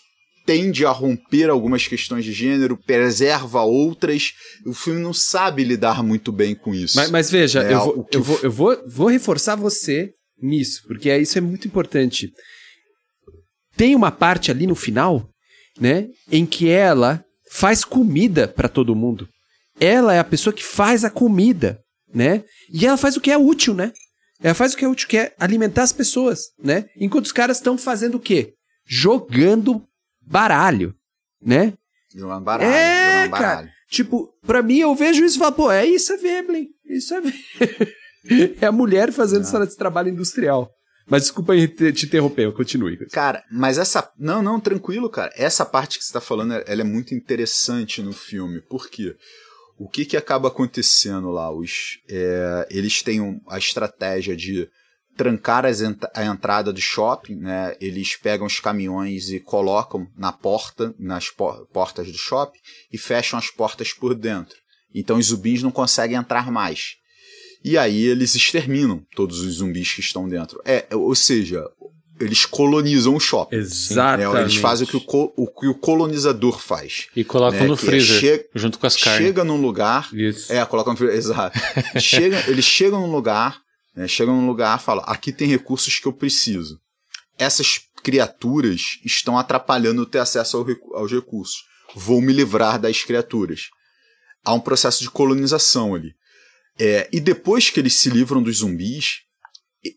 tende a romper algumas questões de gênero, preserva outras. O filme não sabe lidar muito bem com isso. Mas, mas veja, É, eu, vou, eu, vou, eu vou, vou reforçar você nisso, porque é- isso é muito importante. Tem uma parte ali no final, né, em que ela faz comida pra todo mundo. Ela é a pessoa que faz a comida, né? E ela faz o que é útil, né? Ela faz o que é útil, que é alimentar as pessoas, né? Enquanto os caras estão fazendo o quê? Jogando baralho, né? Jogando baralho, É, jogando baralho. cara. Tipo, pra mim eu vejo isso e falo, pô, é isso é Veblen. Isso é Veblen. é a mulher fazendo esse trabalho industrial. Mas desculpa aí te, te interromper, eu continue. Cara, mas essa. Não, não, tranquilo, cara. Essa parte que você tá falando, ela é muito interessante no filme. Por quê? O que que acaba acontecendo lá? Os, é, eles têm um- a estratégia de trancar ent- a entrada do shopping, né? Eles pegam os caminhões e colocam na porta, nas po- portas do shopping, e fecham as portas por dentro. Então os zumbis não conseguem entrar mais. E aí eles exterminam todos os zumbis que estão dentro. É, ou seja, eles colonizam o shopping. Exatamente. né? Eles fazem o que o, o o colonizador faz. E colocam né? no Que é freezer, che- junto com as carnes. Chega num lugar. Isso. É, colocam no freezer. Exato. Chega, eles chegam num lugar, né? chegam num lugar e falam: aqui tem recursos que eu preciso. Essas criaturas estão atrapalhando ter acesso ao aos recursos. Vou me livrar das criaturas. Há um processo de colonização ali. É, e depois que eles se livram dos zumbis,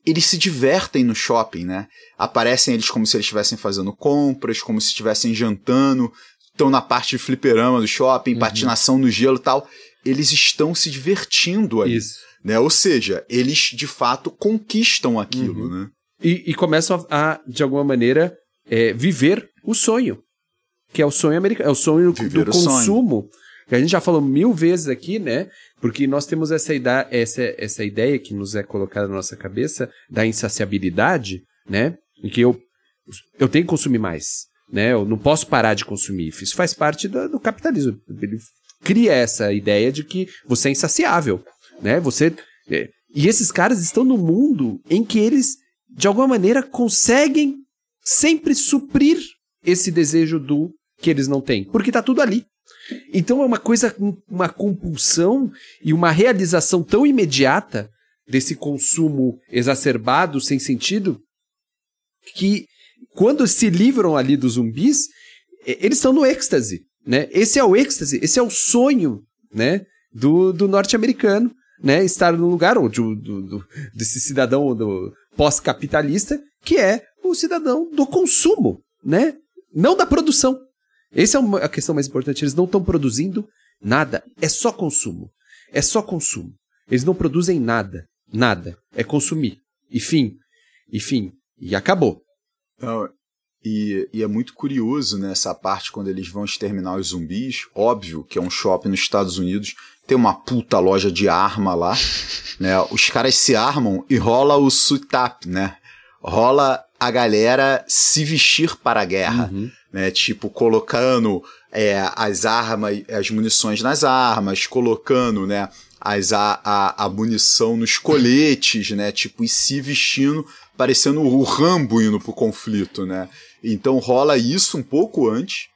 eles se divertem no shopping, né? Aparecem eles como se eles estivessem fazendo compras, como se estivessem jantando, estão na parte de fliperama do shopping, uhum. patinação no gelo e tal. Eles estão se divertindo ali. Isso. Né? Ou seja, eles de fato conquistam aquilo, uhum. né? E, e, começam a, de alguma maneira, é, viver o sonho. Que é o sonho americano, é o sonho viver do o consumo. Sonho. Que a gente já falou mil vezes aqui, né? Porque nós temos essa, ida essa, essa ideia que nos é colocada na nossa cabeça da insaciabilidade, né? Em que eu, eu tenho que consumir mais, né? Eu não posso parar de consumir. Isso faz parte do, do capitalismo. Ele cria essa ideia de que você é insaciável, né? Você... É, e esses caras estão no mundo em que eles, de alguma maneira, conseguem sempre suprir esse desejo do que eles não têm. Porque tá tudo ali. Então é uma coisa, uma compulsão e uma realização tão imediata desse consumo exacerbado, sem sentido, que quando se livram ali dos zumbis, eles estão no êxtase, né? Esse é o êxtase, esse é o sonho, né? Do, do norte-americano, né? Estar no lugar do, do, desse cidadão do pós-capitalista, que é o cidadão do consumo, né? Não da produção. Essa é a questão mais importante. Eles não estão produzindo nada. É só consumo. É só consumo. Eles não produzem nada. Nada. É consumir. E fim. E fim. E acabou. Não, e, e, é muito curioso nessa né, parte quando eles vão exterminar os zumbis. Óbvio que é um shopping nos Estados Unidos. Tem uma puta loja de arma lá. né? Os caras se armam e rola o suit up, né? Rola a galera se vestir para a guerra. Uhum né? Tipo, colocando é, as armas, as munições nas armas, colocando, né? As, a, a, a munição nos coletes, né? Tipo, e se vestindo, parecendo o Rambo indo pro conflito, né? Então rola isso um pouco antes.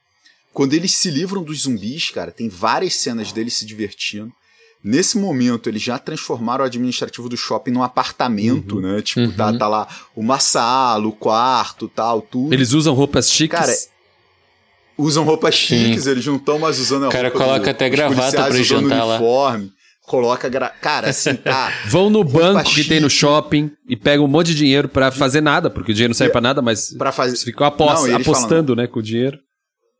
Quando eles se livram dos zumbis, cara, tem várias cenas deles se divertindo. Nesse momento, eles já transformaram o administrativo do shopping num apartamento, uhum. né? Tipo, tá, uhum. tá, tá, lá uma sala, o quarto, tal, tudo. Eles usam roupas chiques. Cara, usam roupas chiques, Sim. eles não estão mais usando a roupa. O cara coloca do, até gravata pra jantar lá. uniforme. Coloca. Gra... Cara, assim, tá. Vão no banco chique. que tem no shopping e pegam um monte de dinheiro para fazer nada, porque o dinheiro não serve pra nada, mas. Pra fazer. Ficam apost... apostando, falam, né, com o dinheiro.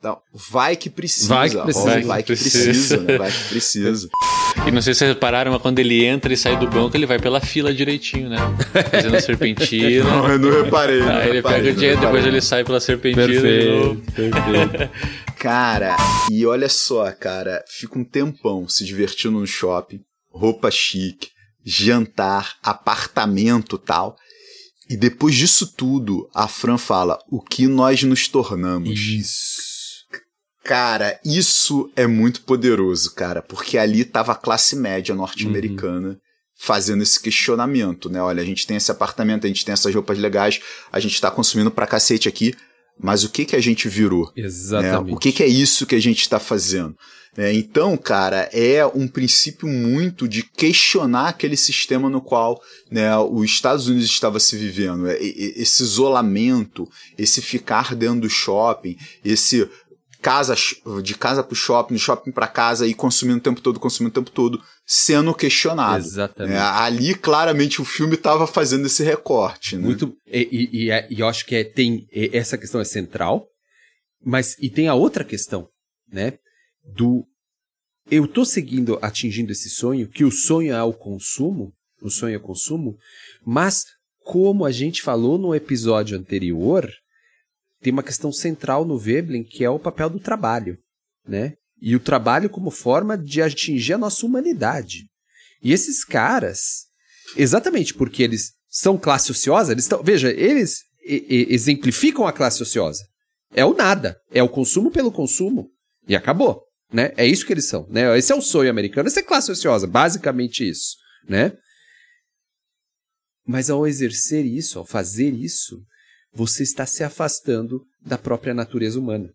Não, vai que precisa. Vai que precisa. Vai, vai que precisa, precisa né? Vai que precisa. E não sei se vocês repararam, mas quando ele entra e sai do banco, ele vai pela fila direitinho, né? Fazendo a serpentina. Não, eu não reparei. Não Aí ele reparei, pega o dinheiro, depois ele sai pela serpentina. Perfeito, perfeito. Cara, e olha só, cara, fica um tempão se divertindo no shopping, roupa chique, jantar, apartamento tal. E depois disso tudo, a Fran fala: o que nós nos tornamos. Isso. Cara, isso é muito poderoso, cara, porque ali tava a classe média norte-americana. Uhum. Fazendo esse questionamento, né? Olha, a gente tem esse apartamento, a gente tem essas roupas legais, a gente tá consumindo pra cacete aqui, mas o que que a gente virou? Né? Exatamente. Né? O que que é isso que a gente está fazendo? É, então, cara, é um princípio muito de questionar aquele sistema no qual né, os Estados Unidos estava se vivendo. É, esse isolamento, esse ficar dentro do shopping, esse casa, de casa para o shopping, de shopping para casa e consumindo o tempo todo, consumindo o tempo todo, sendo questionado. Exatamente. É, ali, claramente, o filme estava fazendo esse recorte. Né? Muito. E, e, e, é, e, eu acho que é, tem. Essa questão é central, mas. E tem a outra questão, né? Do. Eu tô seguindo, atingindo esse sonho, que o sonho é o consumo, o sonho é o consumo, mas como a gente falou no episódio anterior, tem uma questão central no Veblen que é o papel do trabalho, né? E o trabalho como forma de atingir a nossa humanidade. E esses caras, exatamente porque eles são classe ociosa, eles estão, veja, eles exemplificam a classe ociosa. É o nada, é o consumo pelo consumo e acabou, né? É isso que eles são, né? Esse é o sonho americano, essa é classe ociosa, basicamente isso, né? Mas ao exercer isso, ao fazer isso, você está se afastando da própria natureza humana.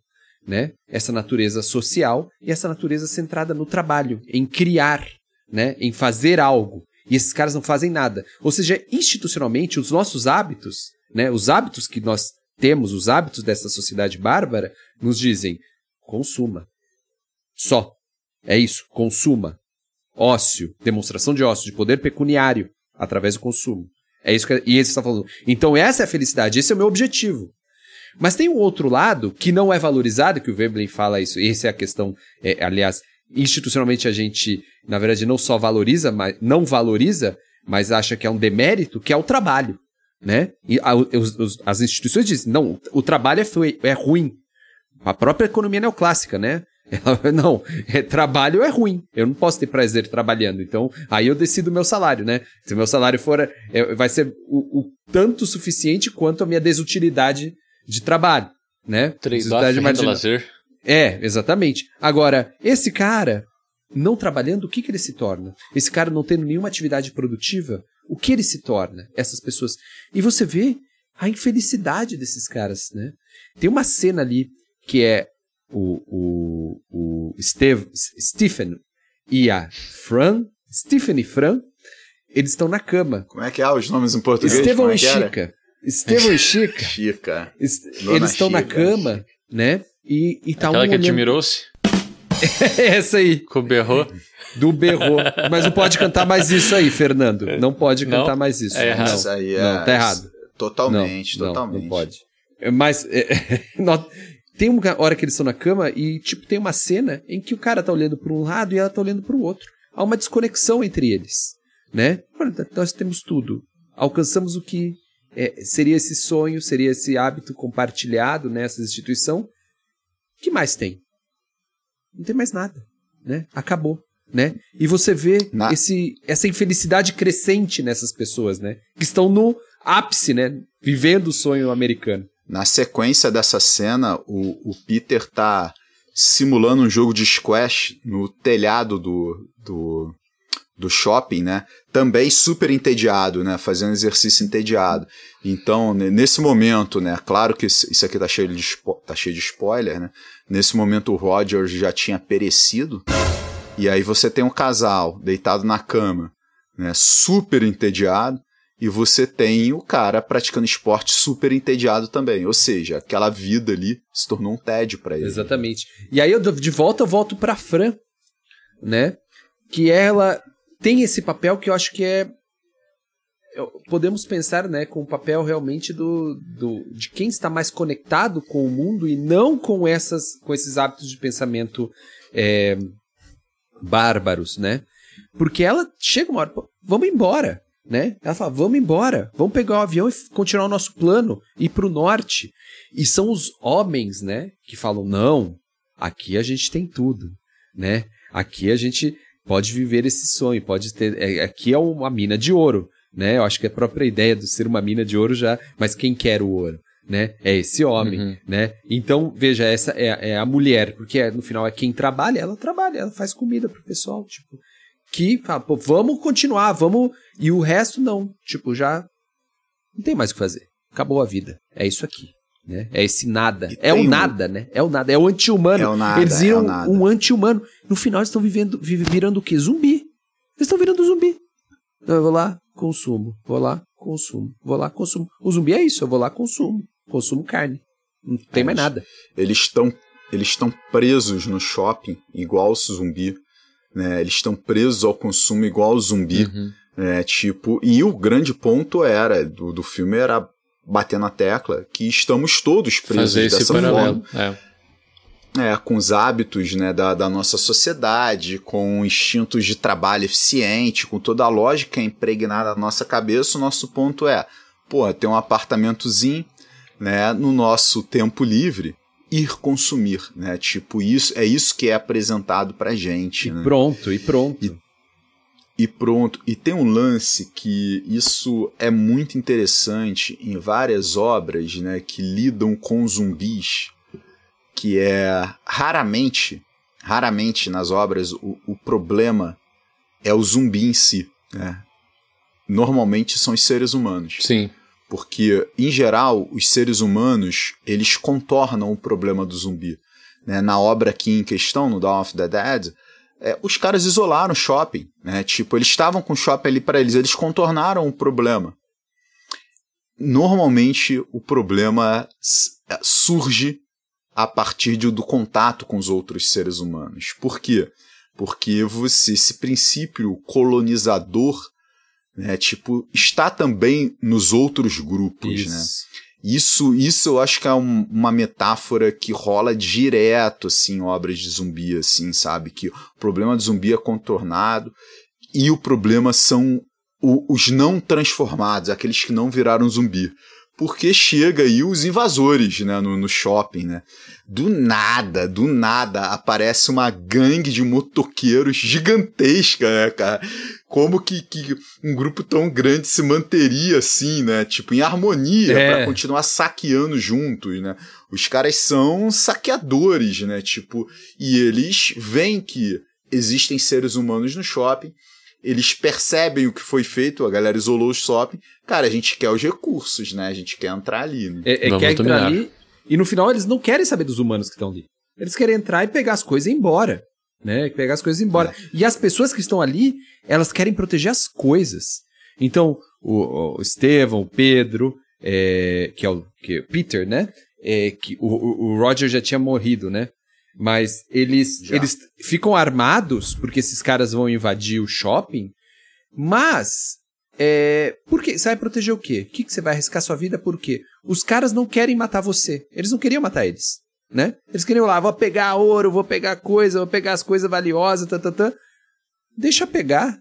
Né? Essa natureza social e essa natureza centrada no trabalho, em criar, né? em fazer algo. E esses caras não fazem nada. Ou seja, institucionalmente, os nossos hábitos, né? os hábitos que nós temos, os hábitos dessa sociedade bárbara, nos dizem: consuma. Só. É isso, consuma. Ócio, demonstração de ócio, de poder pecuniário através do consumo. É isso que e está falando. Então essa é a felicidade, esse é o meu objetivo. Mas tem um outro lado que não é valorizado, que o Veblen fala isso, e essa é a questão, é, aliás, institucionalmente a gente, na verdade, não só valoriza, mas não valoriza, mas acha que é um demérito, que é o trabalho, né? E a, os, os, as instituições dizem, não, o trabalho é, é ruim. A própria economia neoclássica, né? Ela, não, é, trabalho é ruim. Eu não posso ter prazer trabalhando. Então, aí eu decido o meu salário, né? Se o meu salário for. É, vai ser o, o, tanto suficiente quanto a minha desutilidade de trabalho, né? Trade-off de lazer. É, exatamente. Agora, esse cara não trabalhando, o que, que ele se torna? Esse cara não tendo nenhuma atividade produtiva, o que ele se torna? Essas pessoas. E você vê a infelicidade desses caras, né? Tem uma cena ali que é o, o, o Steve, Stephen e a Fran, Stephen e Fran, eles estão na cama. Como é que é os nomes em português? Estevão é e Chica. Estevão e Chica. Chica. eles estão na cama, né? E, e tá Aquela um que olhando... admirou-se? Essa aí. Com o berro. Do berro. Mas não pode cantar mais isso aí, Fernando. Não pode cantar Não? mais isso. É errado. Não, Isso aí é. não, tá errado. Totalmente, não, totalmente. Não, não pode. Mas é, tem uma hora que eles estão na cama e, tipo, tem uma cena em que o cara tá olhando para um lado e ela tá olhando para o outro. Há uma desconexão entre eles, né? Nós temos tudo. Alcançamos o que é, seria esse sonho, seria esse hábito compartilhado nessa instituição. O que mais tem? Não tem mais nada, né? Acabou, né? E você vê Na- esse, essa infelicidade crescente nessas pessoas, né? Que estão no ápice, né? Vivendo o sonho americano. Na sequência dessa cena, o, o Peter tá simulando um jogo de squash no telhado do, do, do shopping, né? Também super entediado, né? Fazendo exercício entediado. Então, ne- nesse momento, né? Claro que isso aqui tá cheio de, tá cheio de spoiler, né? Nesse momento o Roger já tinha perecido. E aí você tem um casal deitado na cama, né? Super entediado. E você tem o cara praticando esporte super entediado também. Ou seja, aquela vida ali se tornou um tédio pra ele. Exatamente. E aí eu de volta eu volto pra Fran, né? Que ela tem esse papel que eu acho que é podemos pensar, né, com o papel realmente do, do de quem está mais conectado com o mundo e não com essas com esses hábitos de pensamento é, bárbaros, né? Porque ela chega uma hora, "Pô, vamos embora, né? Ela fala, vamos embora, vamos pegar o avião e continuar o nosso plano, ir para o norte. E são os homens, né, que falam, não, aqui a gente tem tudo, né? Aqui a gente pode viver esse sonho, pode ter, é, aqui é uma mina de ouro, né? Eu acho que a própria ideia de ser uma mina de ouro já, mas quem quer o ouro? Né? É esse homem, Uhum. né? Então, veja, essa é, é a mulher, porque é, no final é quem trabalha, ela trabalha, ela faz comida pro pessoal, tipo, que fala, pô, vamos continuar, vamos. E o resto não. Tipo, já não tem mais o que fazer. Acabou a vida. É isso aqui. Né? É esse nada. E É o tem um- nada, né? É o nada. É o anti-humano. É o nada, Eles é viram nada. um anti-humano. No final eles estão vivendo, vi- virando o quê? Zumbi. Eles estão virando zumbi. Então, eu vou lá, consumo. Vou lá, consumo. Vou lá, consumo. O zumbi é isso. Eu vou lá, consumo. Consumo carne. Não tem É mais nada. Eles estão eles estão presos no shopping, igual o zumbi. Né? Eles estão presos ao consumo igual o zumbi. Uhum. né? tipo, e o grande ponto era do, do filme era bater na tecla que estamos todos presos dessa paralelo. forma. É. É, com os hábitos né, da, da nossa sociedade, com instintos de trabalho eficiente, com toda a lógica impregnada na nossa cabeça, o nosso ponto é, porra, ter um apartamentozinho né, no nosso tempo livre, ir consumir, né? Tipo, isso é isso que é apresentado pra gente. E né? pronto, e pronto. E pronto. E tem um lance que isso é muito interessante em várias obras né, que lidam com zumbis, que é raramente, raramente nas obras o, o problema é o zumbi em si. Né? Normalmente são os seres humanos. Sim. Porque, em geral, os seres humanos eles contornam o problema do zumbi. Né? Na obra aqui em questão, no Dawn of the Dead, é, os caras isolaram o shopping. Né? Tipo, eles estavam com o shopping ali para eles, eles contornaram o problema. Normalmente, o problema é, surge a partir de- do contato com os outros seres humanos. Por quê? Porque você, esse princípio colonizador né? Tipo, está também nos outros grupos, né? Isso, isso eu acho que é um, uma metáfora que rola direto, assim, em obras de zumbi, assim, sabe? Que o problema do zumbi é contornado e o problema são o, os não transformados, aqueles que não viraram zumbi porque chega aí os invasores, né, no, no, shopping, né? Do nada, do nada aparece uma gangue de motoqueiros gigantesca, né, cara? Como que, que um grupo tão grande se manteria assim, né? Tipo, em harmonia, é. para continuar saqueando juntos, né? Os caras são saqueadores, né? Tipo, e eles veem que existem seres humanos no shopping eles percebem o que foi feito, a galera isolou o shopping. Cara, a gente quer os recursos, né? A gente quer entrar ali. Né? É, é quer entrar ali. E no final eles não querem saber dos humanos que estão ali. Eles querem entrar e pegar as coisas e ir embora. Né? Pegar as coisas e ir embora. É. E as pessoas que estão ali, elas querem proteger as coisas. Então, o, o Estevão, o Pedro, é, que é o que, Peter, né? É, que o, o Roger já tinha morrido, né? Mas eles, eles ficam armados porque esses caras vão invadir o shopping. Mas, é, por quê? Você vai proteger o quê? O que, que você vai arriscar sua vida por quê? Os caras não querem matar você. Eles não queriam matar eles. Né? Eles queriam lá, vou pegar ouro, vou pegar coisa, vou pegar as coisas valiosas, tá, tá, tá. Deixa pegar.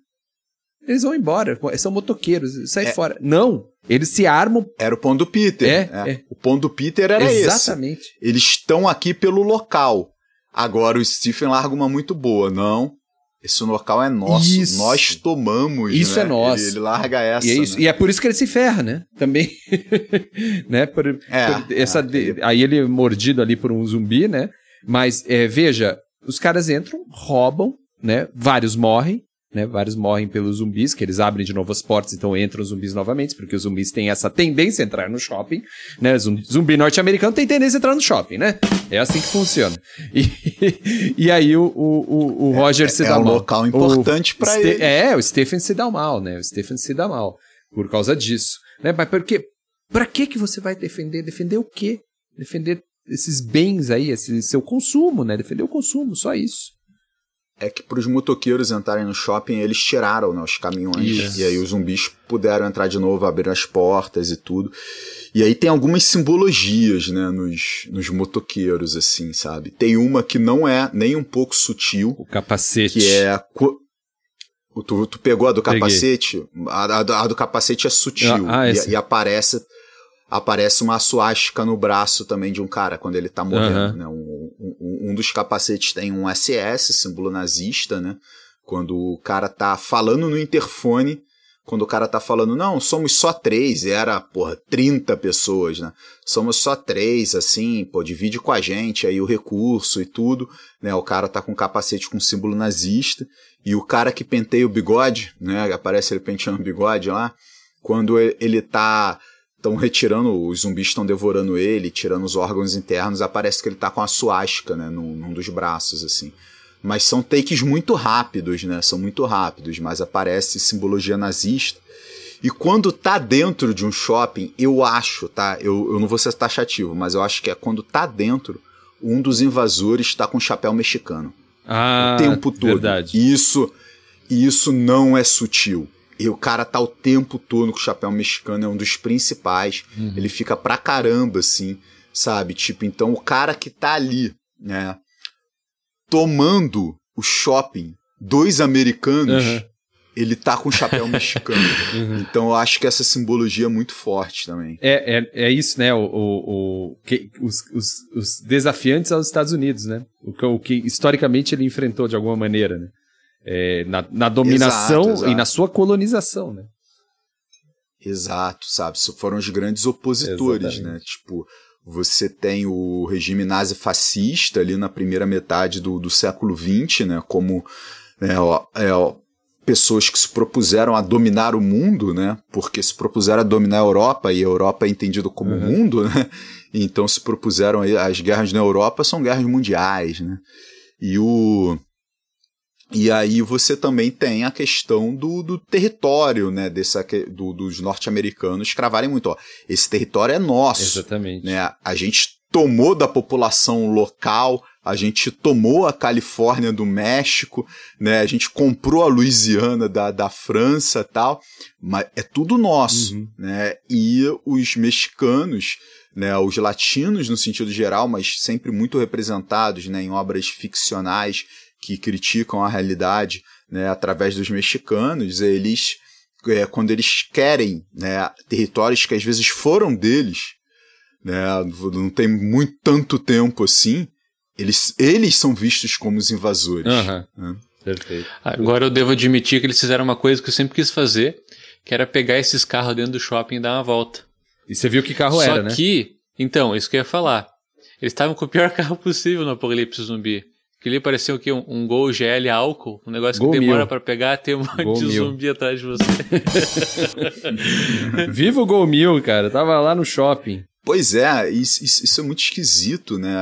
Eles vão embora. São motoqueiros, sai é. fora. Não. Eles se armam. Era o ponto do Peter. É, é. O ponto do Peter era Exatamente. esse. Exatamente. Eles estão aqui pelo local. Agora o Stephen larga uma muito boa, não. Esse local é nosso, isso. nós tomamos. Isso né? é nosso. Ele, ele, larga essa. E é, isso. Né? e é por isso que ele se ferra, né? Também. né? Por, é, por essa é, de... Aí ele é mordido ali por um zumbi, né? Mas é, veja, os caras entram, roubam, né? Vários morrem, né? Vários morrem pelos zumbis, que eles abrem de novo as portas, então entram os zumbis novamente, porque os zumbis têm essa tendência a entrar no shopping, né? Zumbi, norte-americano tem tendência a entrar no shopping, né? É assim que funciona. E, e aí o, o, o Roger é, se é dá um mal. local importante para ele. É, o Stephen se dá mal, né? O Stephen se dá mal por causa disso, né? Mas porque para que que você vai defender? Defender o quê? Defender esses bens aí, esse seu consumo, né? Defender o consumo, só isso é que para os motoqueiros entrarem no shopping, eles tiraram né, os caminhões. Isso. E aí os zumbis puderam entrar de novo, abrir as portas e tudo. E aí tem algumas simbologias, né, nos, nos motoqueiros, assim, sabe? Tem uma que não é nem um pouco sutil. O capacete. Que é... Tu, tu pegou a do capacete? A, a, a, do capacete é sutil. Ah, ah, e, e aparece aparece uma suástica no braço também de um cara quando ele tá morrendo, uhum. né? Um, um, um, dos capacetes tem um SS, símbolo nazista, né? Quando o cara tá falando no interfone, quando o cara tá falando, não, somos só três, era, porra, 30 pessoas, né? Somos só três, assim, pô, divide com a gente aí o recurso e tudo, né? O cara tá com capacete com símbolo nazista, e o cara que penteia o bigode, né? Aparece ele penteando o bigode lá, quando ele tá estão retirando, os zumbis estão devorando ele, tirando os órgãos internos, aparece que ele tá com a suástica, né, num, num, dos braços, assim. Mas são takes muito rápidos, né, são muito rápidos, mas aparece simbologia nazista. E quando tá dentro de um shopping, eu acho, tá, eu, eu não vou ser taxativo, mas eu acho que é quando tá dentro, um dos invasores está com chapéu mexicano. Ah, o tempo todo. Verdade. Isso, isso não é sutil. E o cara tá o tempo todo com o chapéu mexicano, é um dos principais. Uhum. Ele fica pra caramba, assim, sabe? Tipo, então o cara que tá ali, né, tomando o shopping, dois americanos, uhum. ele tá com o chapéu mexicano. Uhum. Então eu acho que essa simbologia é muito forte também. É, é, é isso, né? O, o, o que, os, os, os, desafiantes aos Estados Unidos, né? O que, o que historicamente ele enfrentou de alguma maneira, né? É, na, na, dominação exato, exato. e na sua colonização, né? Exato, sabe? Foram os grandes opositores, né? Exatamente. né? Tipo, você tem o regime nazi-fascista ali na primeira metade do, do século XX, né? Como é, ó, é, ó, pessoas que se propuseram a dominar o mundo, né? Porque se propuseram a dominar a Europa, e a Europa é entendido como uhum. mundo, né? Então se propuseram as guerras na Europa são guerras mundiais, né? E o e aí você também tem a questão do, do território, né, dessa, do, dos norte-americanos cravarem muito, ó, esse território é nosso. Exatamente. Né, a gente tomou da população local A gente tomou a Califórnia do México, né? A gente comprou a Louisiana da, da França tal, mas é tudo nosso, Uhum. né? E os mexicanos, né? Os latinos no sentido geral, mas sempre muito representados, né? Em obras ficcionais que criticam a realidade, né? Através dos mexicanos, eles é, quando eles querem, né? Territórios que às vezes foram deles, né? Não tem muito tanto tempo assim eles, eles são vistos como os invasores. Aham. né? Perfeito. Agora eu devo admitir que eles fizeram uma coisa que eu sempre quis fazer, que era pegar esses carros dentro do shopping e dar uma volta. E você viu que carro Só era, né? que, então, isso que eu ia falar. Eles estavam com o pior carro possível no Apocalipse Zumbi. Que ali parecia o quê? Um, um Gol GL álcool, um negócio Gol que demora pra pegar, tem um monte Gol de mil. zumbi atrás de você. Viva o Gol Mil, cara. Tava lá no shopping. Pois é, isso, isso- é muito esquisito, né?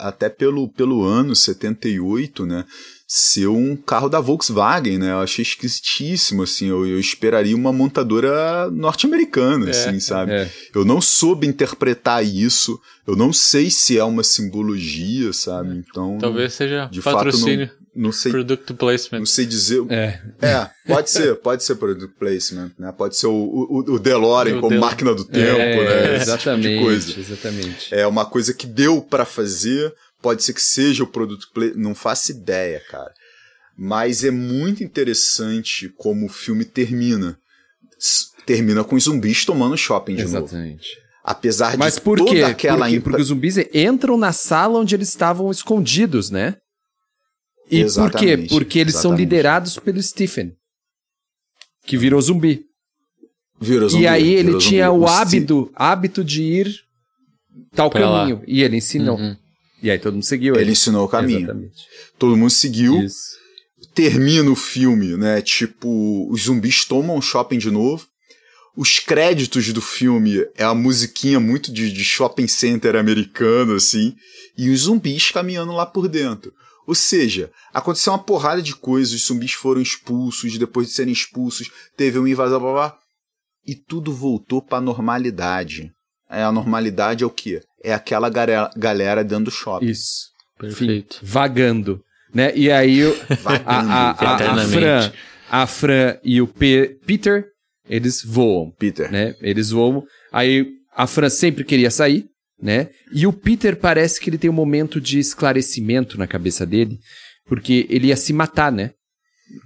Até pelo, pelo ano 78, né? Ser um carro da Volkswagen, né? Eu achei esquisitíssimo, assim. Eu, eu esperaria uma montadora norte-americana, assim, sabe? É. Eu não soube interpretar isso. Eu não sei se é uma simbologia, sabe? Então. Talvez seja de fato, patrocínio, Não sei, product placement. não sei dizer. É. É, pode ser, pode ser product placement, né? Pode ser o, o, o DeLorean O como Del- máquina do tempo, É, né? Esse exatamente. tipo. Exatamente. É uma coisa que deu pra fazer, pode ser que seja o product placement, não faço ideia, cara. Mas é muito interessante como o filme termina. Termina com os zumbis tomando shopping de novo. Exatamente. Apesar Mas de por toda quê? aquela Por quê? Porque os zumbis entram na sala onde eles estavam escondidos, né? E por quê? Exatamente, Porque eles são exatamente. liderados pelo Stephen, que virou zumbi. Virou e zumbi, aí ele tinha zumbi. o hábito, hábito de ir tal Pra lá. caminho. E ele ensinou. Uhum. E aí todo mundo seguiu ele. Ele ensinou o caminho. Exatamente. Todo mundo seguiu. Isso. termina o filme, né? Tipo, os zumbis tomam o shopping de novo. Os créditos do filme é a musiquinha muito de, de shopping center americano, assim. E os zumbis caminhando lá por dentro. Ou seja, aconteceu uma porrada de coisas, os zumbis foram expulsos, depois de serem expulsos, teve um invasão, blá, blá, blá, e tudo voltou pra normalidade. É, a normalidade é o quê? É aquela galera, galera dentro do shopping. Isso. Perfeito. Enfim, vagando. Né? E aí o- Vagando. a, a, a, a Eternamente. Fran, a Fran e o Pe- Peter, eles voam. Peter. né? Eles voam. Aí a Fran sempre queria sair, né? E o Peter parece que ele tem um momento de esclarecimento na cabeça dele, porque ele ia se matar, né?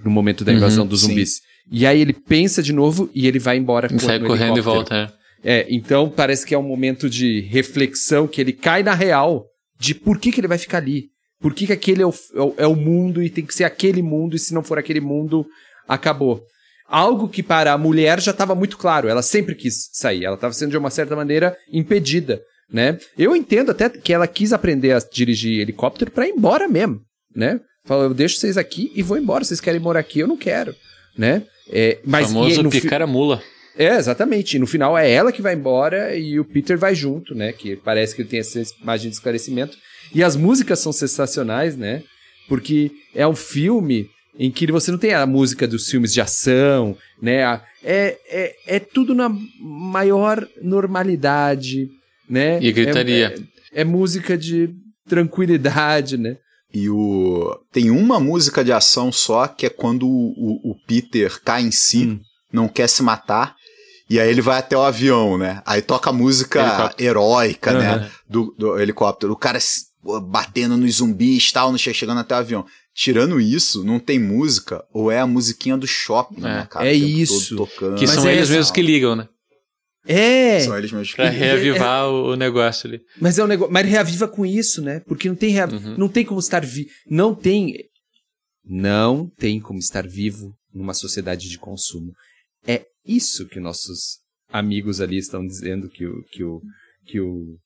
No momento da Uhum, invasão dos sim. zumbis. E aí ele pensa de novo e ele vai embora com Sai correndo e volta. é. É, então parece que é um momento de reflexão que ele cai na real de por que, que ele vai ficar ali. Por que, que aquele é o, é o- é o mundo e tem que ser aquele mundo, e se não for aquele mundo, acabou. Algo que para a mulher já estava muito claro, ela sempre quis sair, ela estava sendo de uma certa maneira impedida, né? Eu entendo até que ela quis aprender a dirigir helicóptero para ir embora mesmo, né? Falou, eu deixo vocês aqui e vou embora, vocês querem morar aqui, eu não quero, né? É, mas e famoso no fi- picar a mula. É, exatamente. E no final é ela que vai embora e o Peter vai junto, né? Que parece que ele tem essa imagem de esclarecimento. E as músicas são sensacionais, né? Porque é um filme em que você não tem a música dos filmes de ação, né? É, é, é tudo na maior normalidade, né? E gritaria. É, é- é música de tranquilidade, né? E o tem uma música de ação só que é quando o, o- o Peter cai em si, Hum. não quer se matar. E aí ele vai até o avião, né? Aí toca a música Helicóptero. heróica, Aham. né? Do, do helicóptero. O cara batendo nos zumbis e tal, chegando até o avião. Tirando isso, não tem música, ou é a musiquinha do shopping, É. né, cara? É isso. tocando. Que Mas são é eles mesmos que ligam, né? É! São eles mesmos que Pra reavivar o o negócio ali. Mas é um negócio. Mas reaviva com isso, né? Porque não tem, rea- Uhum. não tem como estar vivo. Não tem. Não tem como estar vivo numa sociedade de consumo. É isso que nossos amigos ali estão dizendo que o que o que o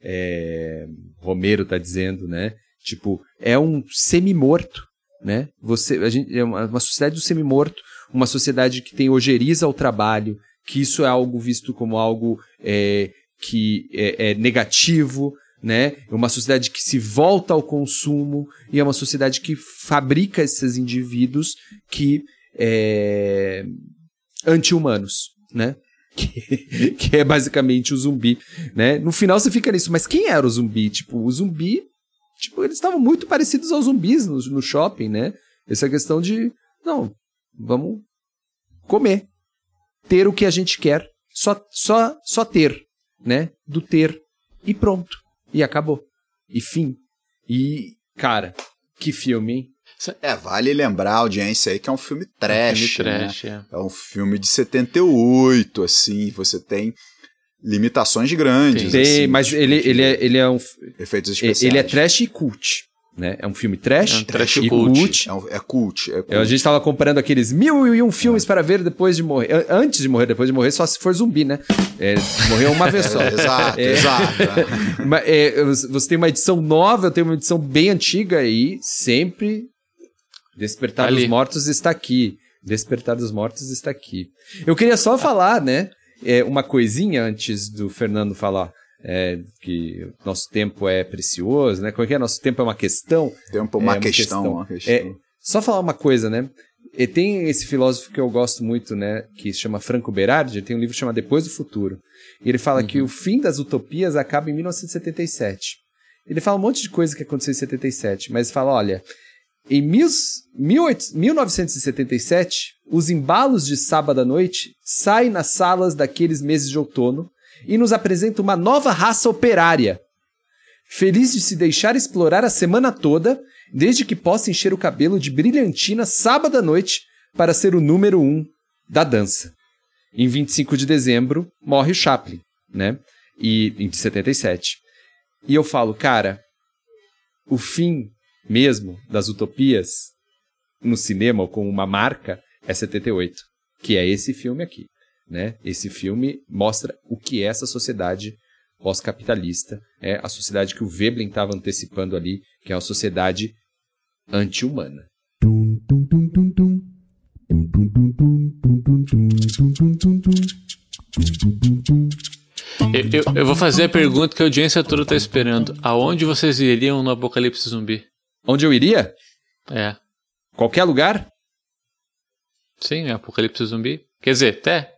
é, Romero está dizendo, né? Tipo, é um semi-morto, né? Você, a gente, é uma, uma sociedade do semi-morto, uma sociedade que tem ojeriza ao trabalho, que isso é algo visto como algo é, que é, é negativo, né? É uma sociedade que se volta ao consumo e é uma sociedade que fabrica esses indivíduos que é, anti-humanos, né? Que, que é basicamente o zumbi, né? No final você fica nisso, mas quem era o zumbi? Tipo, o zumbi tipo, eles estavam muito parecidos aos zumbis no, no shopping, né? Essa questão de, não, vamos comer. Ter o que a gente quer. Só, só, só ter, né? Do ter. E pronto. E acabou. E fim. E, cara, que filme, hein? É, vale lembrar a audiência aí que é um filme trash. Filme né? trash, é. É um filme de 78, assim, você tem limitações grandes. Tem, assim, mas ele, de ele, é, ele é um. Efeitos é- especiais. Ele é trash e cult. Né? É um filme trash, É um trash e cult. cult. É, um- é cult. É cult. A gente tava comparando aqueles mil e um filmes para ver depois de morrer. An- Antes de morrer, depois de morrer, só se for zumbi, né? É, morreu uma vez só. É, exato, É. exato. É, você tem uma edição nova, eu tenho uma edição bem antiga aí, sempre. Despertar Ali. dos Mortos está aqui. Despertar dos Mortos está aqui. Eu queria só falar, né? é, uma coisinha antes do Fernando falar é, que nosso tempo é precioso, né? Como é que é? Nosso tempo é uma questão. Tempo é uma É, questão. Uma questão. É, só falar uma coisa, né? E tem esse filósofo que eu gosto muito, né? Que se chama Franco Berardi, ele tem um livro chamado Depois do Futuro. E ele fala que o fim das utopias acaba em 1977. Ele fala um monte de coisa que aconteceu em 77, mas fala, olha, em mil, 18 1977, os embalos de sábado à noite saem nas salas daqueles meses de outono e nos apresenta uma nova raça operária, feliz de se deixar explorar a semana toda, desde que possa encher o cabelo de brilhantina sábado à noite para ser o número um da dança. Em 25 de dezembro, morre o Chaplin, né? E em 77. E eu falo, cara, o fim mesmo das utopias no cinema com uma marca é 78, que é esse filme aqui, né? Esse filme mostra o que é essa sociedade pós-capitalista, é a sociedade que o Veblen estava antecipando ali, que é uma sociedade anti-humana. Eu, eu- eu vou fazer a pergunta que a audiência toda tá esperando. Aonde vocês iriam no Apocalipse Zumbi? Onde eu iria? É. Qualquer lugar? Sim, é Apocalipse Zumbi. Quer dizer, até.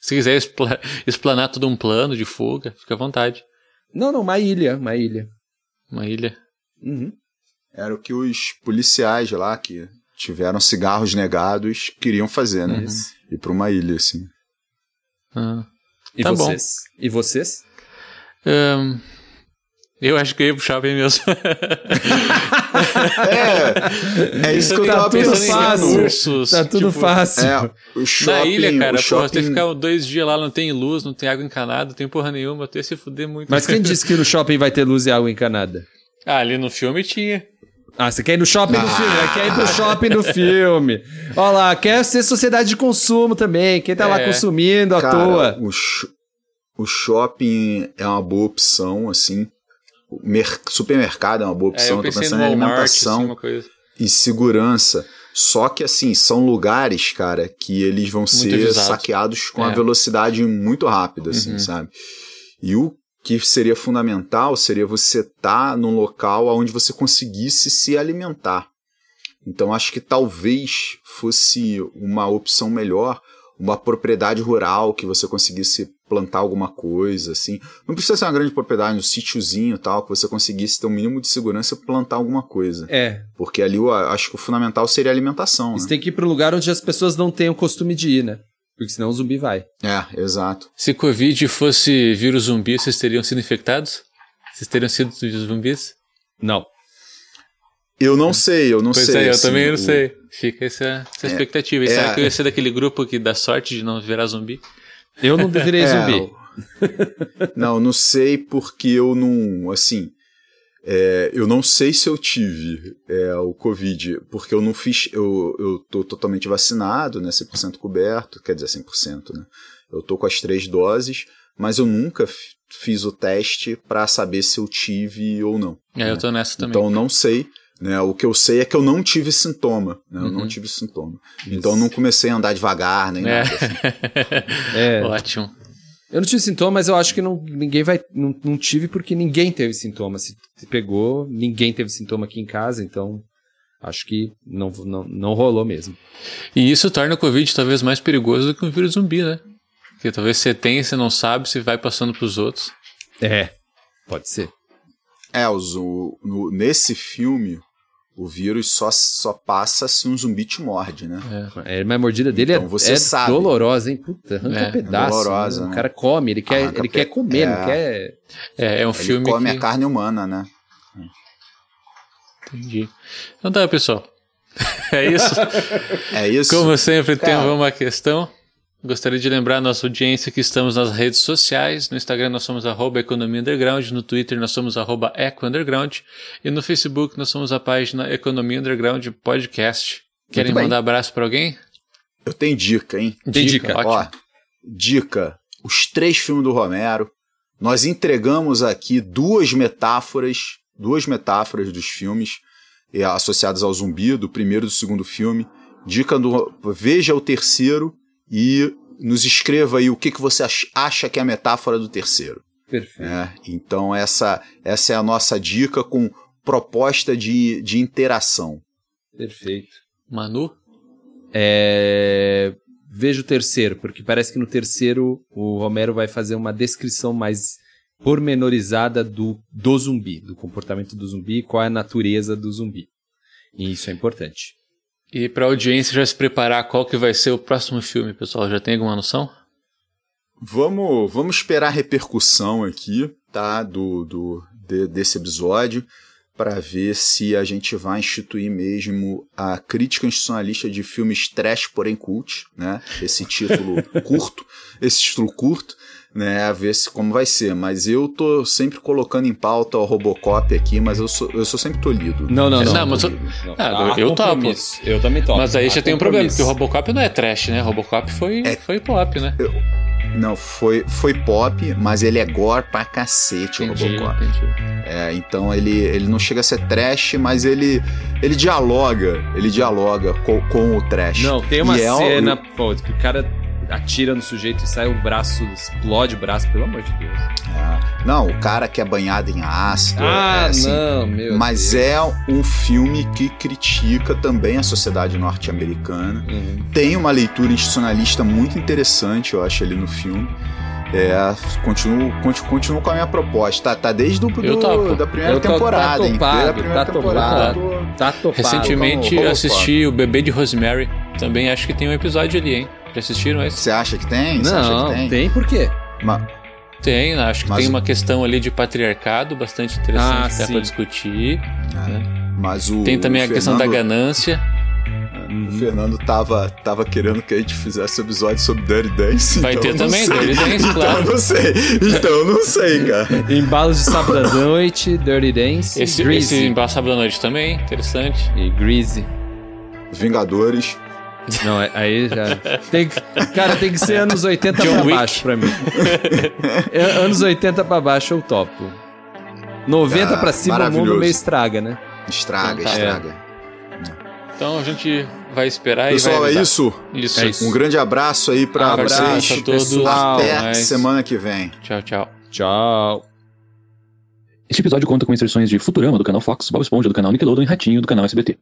Se quiser expla- explanar todo um plano de fuga, fica à vontade. Não, não, uma ilha, uma ilha. Uma ilha. Uhum. Era o que os policiais lá, que tiveram cigarros negados, queriam fazer, né? Ir pra uma ilha, assim. Ah. E Tá bom. vocês? E vocês? Ahn, eu acho que eu ia pro shopping mesmo. É, é isso que eu Tá tava tudo pensando. fácil. Tá tudo tipo, fácil. É, o shopping, Na ilha, cara, o porra, shopping... você ficar dois dias lá, não tem luz, não tem água encanada, não tem porra nenhuma, ia se fuder muito. Mas quem disse que no shopping vai ter luz e água encanada? Ah, ali no filme tinha. Ah, você quer ir no shopping do filme? né? Quer ir pro shopping do filme. Olha lá, quer ser sociedade de consumo também. Quem tá lá É. consumindo à Cara, toa. O, sh- o shopping é uma boa opção, assim. Supermercado é uma boa É, opção. eu eu tô pensando em Walmart, alimentação assim, uma e segurança. Só que, assim, são lugares, cara, que eles vão ser avisados. saqueados com uma É. velocidade muito rápida, assim, Uhum. sabe? E o que seria fundamental seria você estar num local onde você conseguisse se alimentar. Então, acho que talvez fosse uma opção melhor uma propriedade rural que você conseguisse plantar alguma coisa, assim. Não precisa ser uma grande propriedade, um sítiozinho e tal, que você conseguisse ter um mínimo de segurança e plantar alguma coisa. É, Porque ali eu acho que o fundamental seria a alimentação, você né? tem que ir pro lugar onde as pessoas não têm o costume de ir, né? Porque senão o zumbi vai. É, exato. Se Covid fosse vírus zumbi, vocês teriam sido infectados? Vocês teriam sido zumbis? Não. Eu não sei, eu não Pois sei. é, eu assim, também não o- sei. Fica essa, essa expectativa. E é. será que eu ia ser daquele grupo que dá sorte de não virar zumbi? Eu não deveria É, zumbi. não, não sei porque eu não, assim, é, eu não sei se eu tive é, o Covid, porque eu não fiz, eu, eu tô totalmente vacinado, né, 100% coberto, quer dizer, 100%, né, eu tô com as três doses, mas eu nunca fiz o teste para saber se eu tive ou não. É, eu tô nessa também. Então eu não sei, né? O que eu sei é que eu não tive sintoma, né? Eu Uhum. não tive sintoma. Então eu não comecei a andar devagar nem É. nada. assim. É. Ótimo. Eu não tive sintoma, mas eu acho que não, ninguém vai. Não, não tive porque ninguém teve sintoma. Se, se pegou, ninguém teve sintoma aqui em casa, então acho que não, não, não rolou mesmo. E isso torna o Covid talvez mais perigoso do que um vírus zumbi, né? Porque talvez você tenha e você não sabe, você vai passando pros outros. É, pode ser. É, os, o, no- nesse filme, o vírus só, só passa se um zumbi te morde, né? É, mas a mordida dele Então é, você é sabe. dolorosa, hein? Puta, arranca É, pedaço. dolorosa, né? O cara come, ele quer, Arranca ele pe- quer comer, é. não quer. É, é um Ele filme come que... a carne humana, né? Entendi. Então tá, pessoal. É isso. É isso. Como sempre, Cara. temos uma questão. Gostaria de lembrar a nossa audiência que estamos nas redes sociais. No Instagram nós somos arroba Economia Underground, no Twitter nós somos arroba Eco Underground e no Facebook nós somos a página Economia Underground Podcast. Querem mandar abraço para alguém? Eu tenho dica, hein? Tem dica. Ótimo. Ó, dica: os três filmes do Romero. Nós entregamos aqui duas metáforas, duas metáforas dos filmes eh, associadas ao zumbi, do primeiro e do segundo filme. Dica do. Veja o terceiro e nos escreva aí o que, que você ach- acha que é a metáfora do terceiro. Perfeito. né? Então, essa, essa é a nossa dica com proposta de, de interação. Perfeito. Manu? É, Veja o terceiro, porque parece que no terceiro o Romero vai fazer uma descrição mais pormenorizada do, do zumbi, do comportamento do zumbi, qual é a natureza do zumbi. E isso é importante. E para a audiência já se preparar qual que vai ser o próximo filme, pessoal, já tem alguma noção? Vamos, vamos esperar a repercussão aqui, tá? Do, do, de- desse episódio, para ver se a gente vai instituir mesmo a crítica institucionalista de filmes trash, porém cult, né? Esse título curto, esse título curto, né? A ver se como vai ser. Mas eu tô sempre colocando em pauta o Robocop aqui, mas eu sou, eu sou sempre tolhido. Não, não, não. Não, mas eu- Não. Ah, eu topo. compromisso. Eu também topo. Mas aí Há já tem um problema, porque o Robocop não é trash, né? Robocop foi, É. foi pop, né? Não, foi, foi pop, mas ele é gore pra cacete, o Entendi, Robocop. entendi. É, então ele, ele não chega a ser trash, mas ele, ele dialoga, ele dialoga com, com o trash. Não, tem uma E é o- cena, pô, que o cara atira no sujeito e sai o braço, explode o braço, pelo amor de Deus. É. não, o cara que é banhado em ácido. Ah, é, assim, não, meu Mas Deus. é um filme que critica também a sociedade norte-americana. Uhum. Tem uma leitura institucionalista muito interessante, eu acho, ali no filme. É, continuo, continuo, continuo com a minha proposta. Tá, tá desde o Eu do, topo. da primeira Eu tô- tá temporada, hein? topado, Desde a primeira tá temporada. topado. tô- Tá topado. Recentemente vamos- vamos assisti o Bebê de Rosemary. Também acho que tem um episódio ali, hein? Já assistiram esse? Você acha que tem? Você acha Não, que tem? tem por quê? Ma- Tem, né? acho que Mas tem o- uma questão ali de patriarcado bastante interessante Ah, que dá sim. pra discutir. Mas o Tem também a questão da Fernando- ganância. O Fernando tava, tava querendo que a gente fizesse episódio sobre Dirty Dance. Vai então ter também, sei. Dirty Dance, então claro. eu não sei. Então eu não sei, cara. Embalos de sábado à noite, Dirty Dance, Esse, esse Embaixo Sábado à Noite também, interessante. E Greasy. Vingadores. Não, é- aí já. Tem que- cara, tem que ser anos 80 John pra Wick. baixo pra mim. É, anos 80 pra baixo eu topo. 90 Ah, pra cima o maravilhoso. meio estraga, né? Estraga, Então tá. estraga. Então a gente vai esperar Pessoal, e vai é isso. Isso. É isso. Um grande abraço aí pra Abraço vocês. a todos. pessoal. Até Mas- semana que vem. Tchau, tchau. Tchau. Este episódio conta com inserções de Futurama do canal Fox, Bob Esponja do canal Nickelodeon e Ratinho do canal SBT.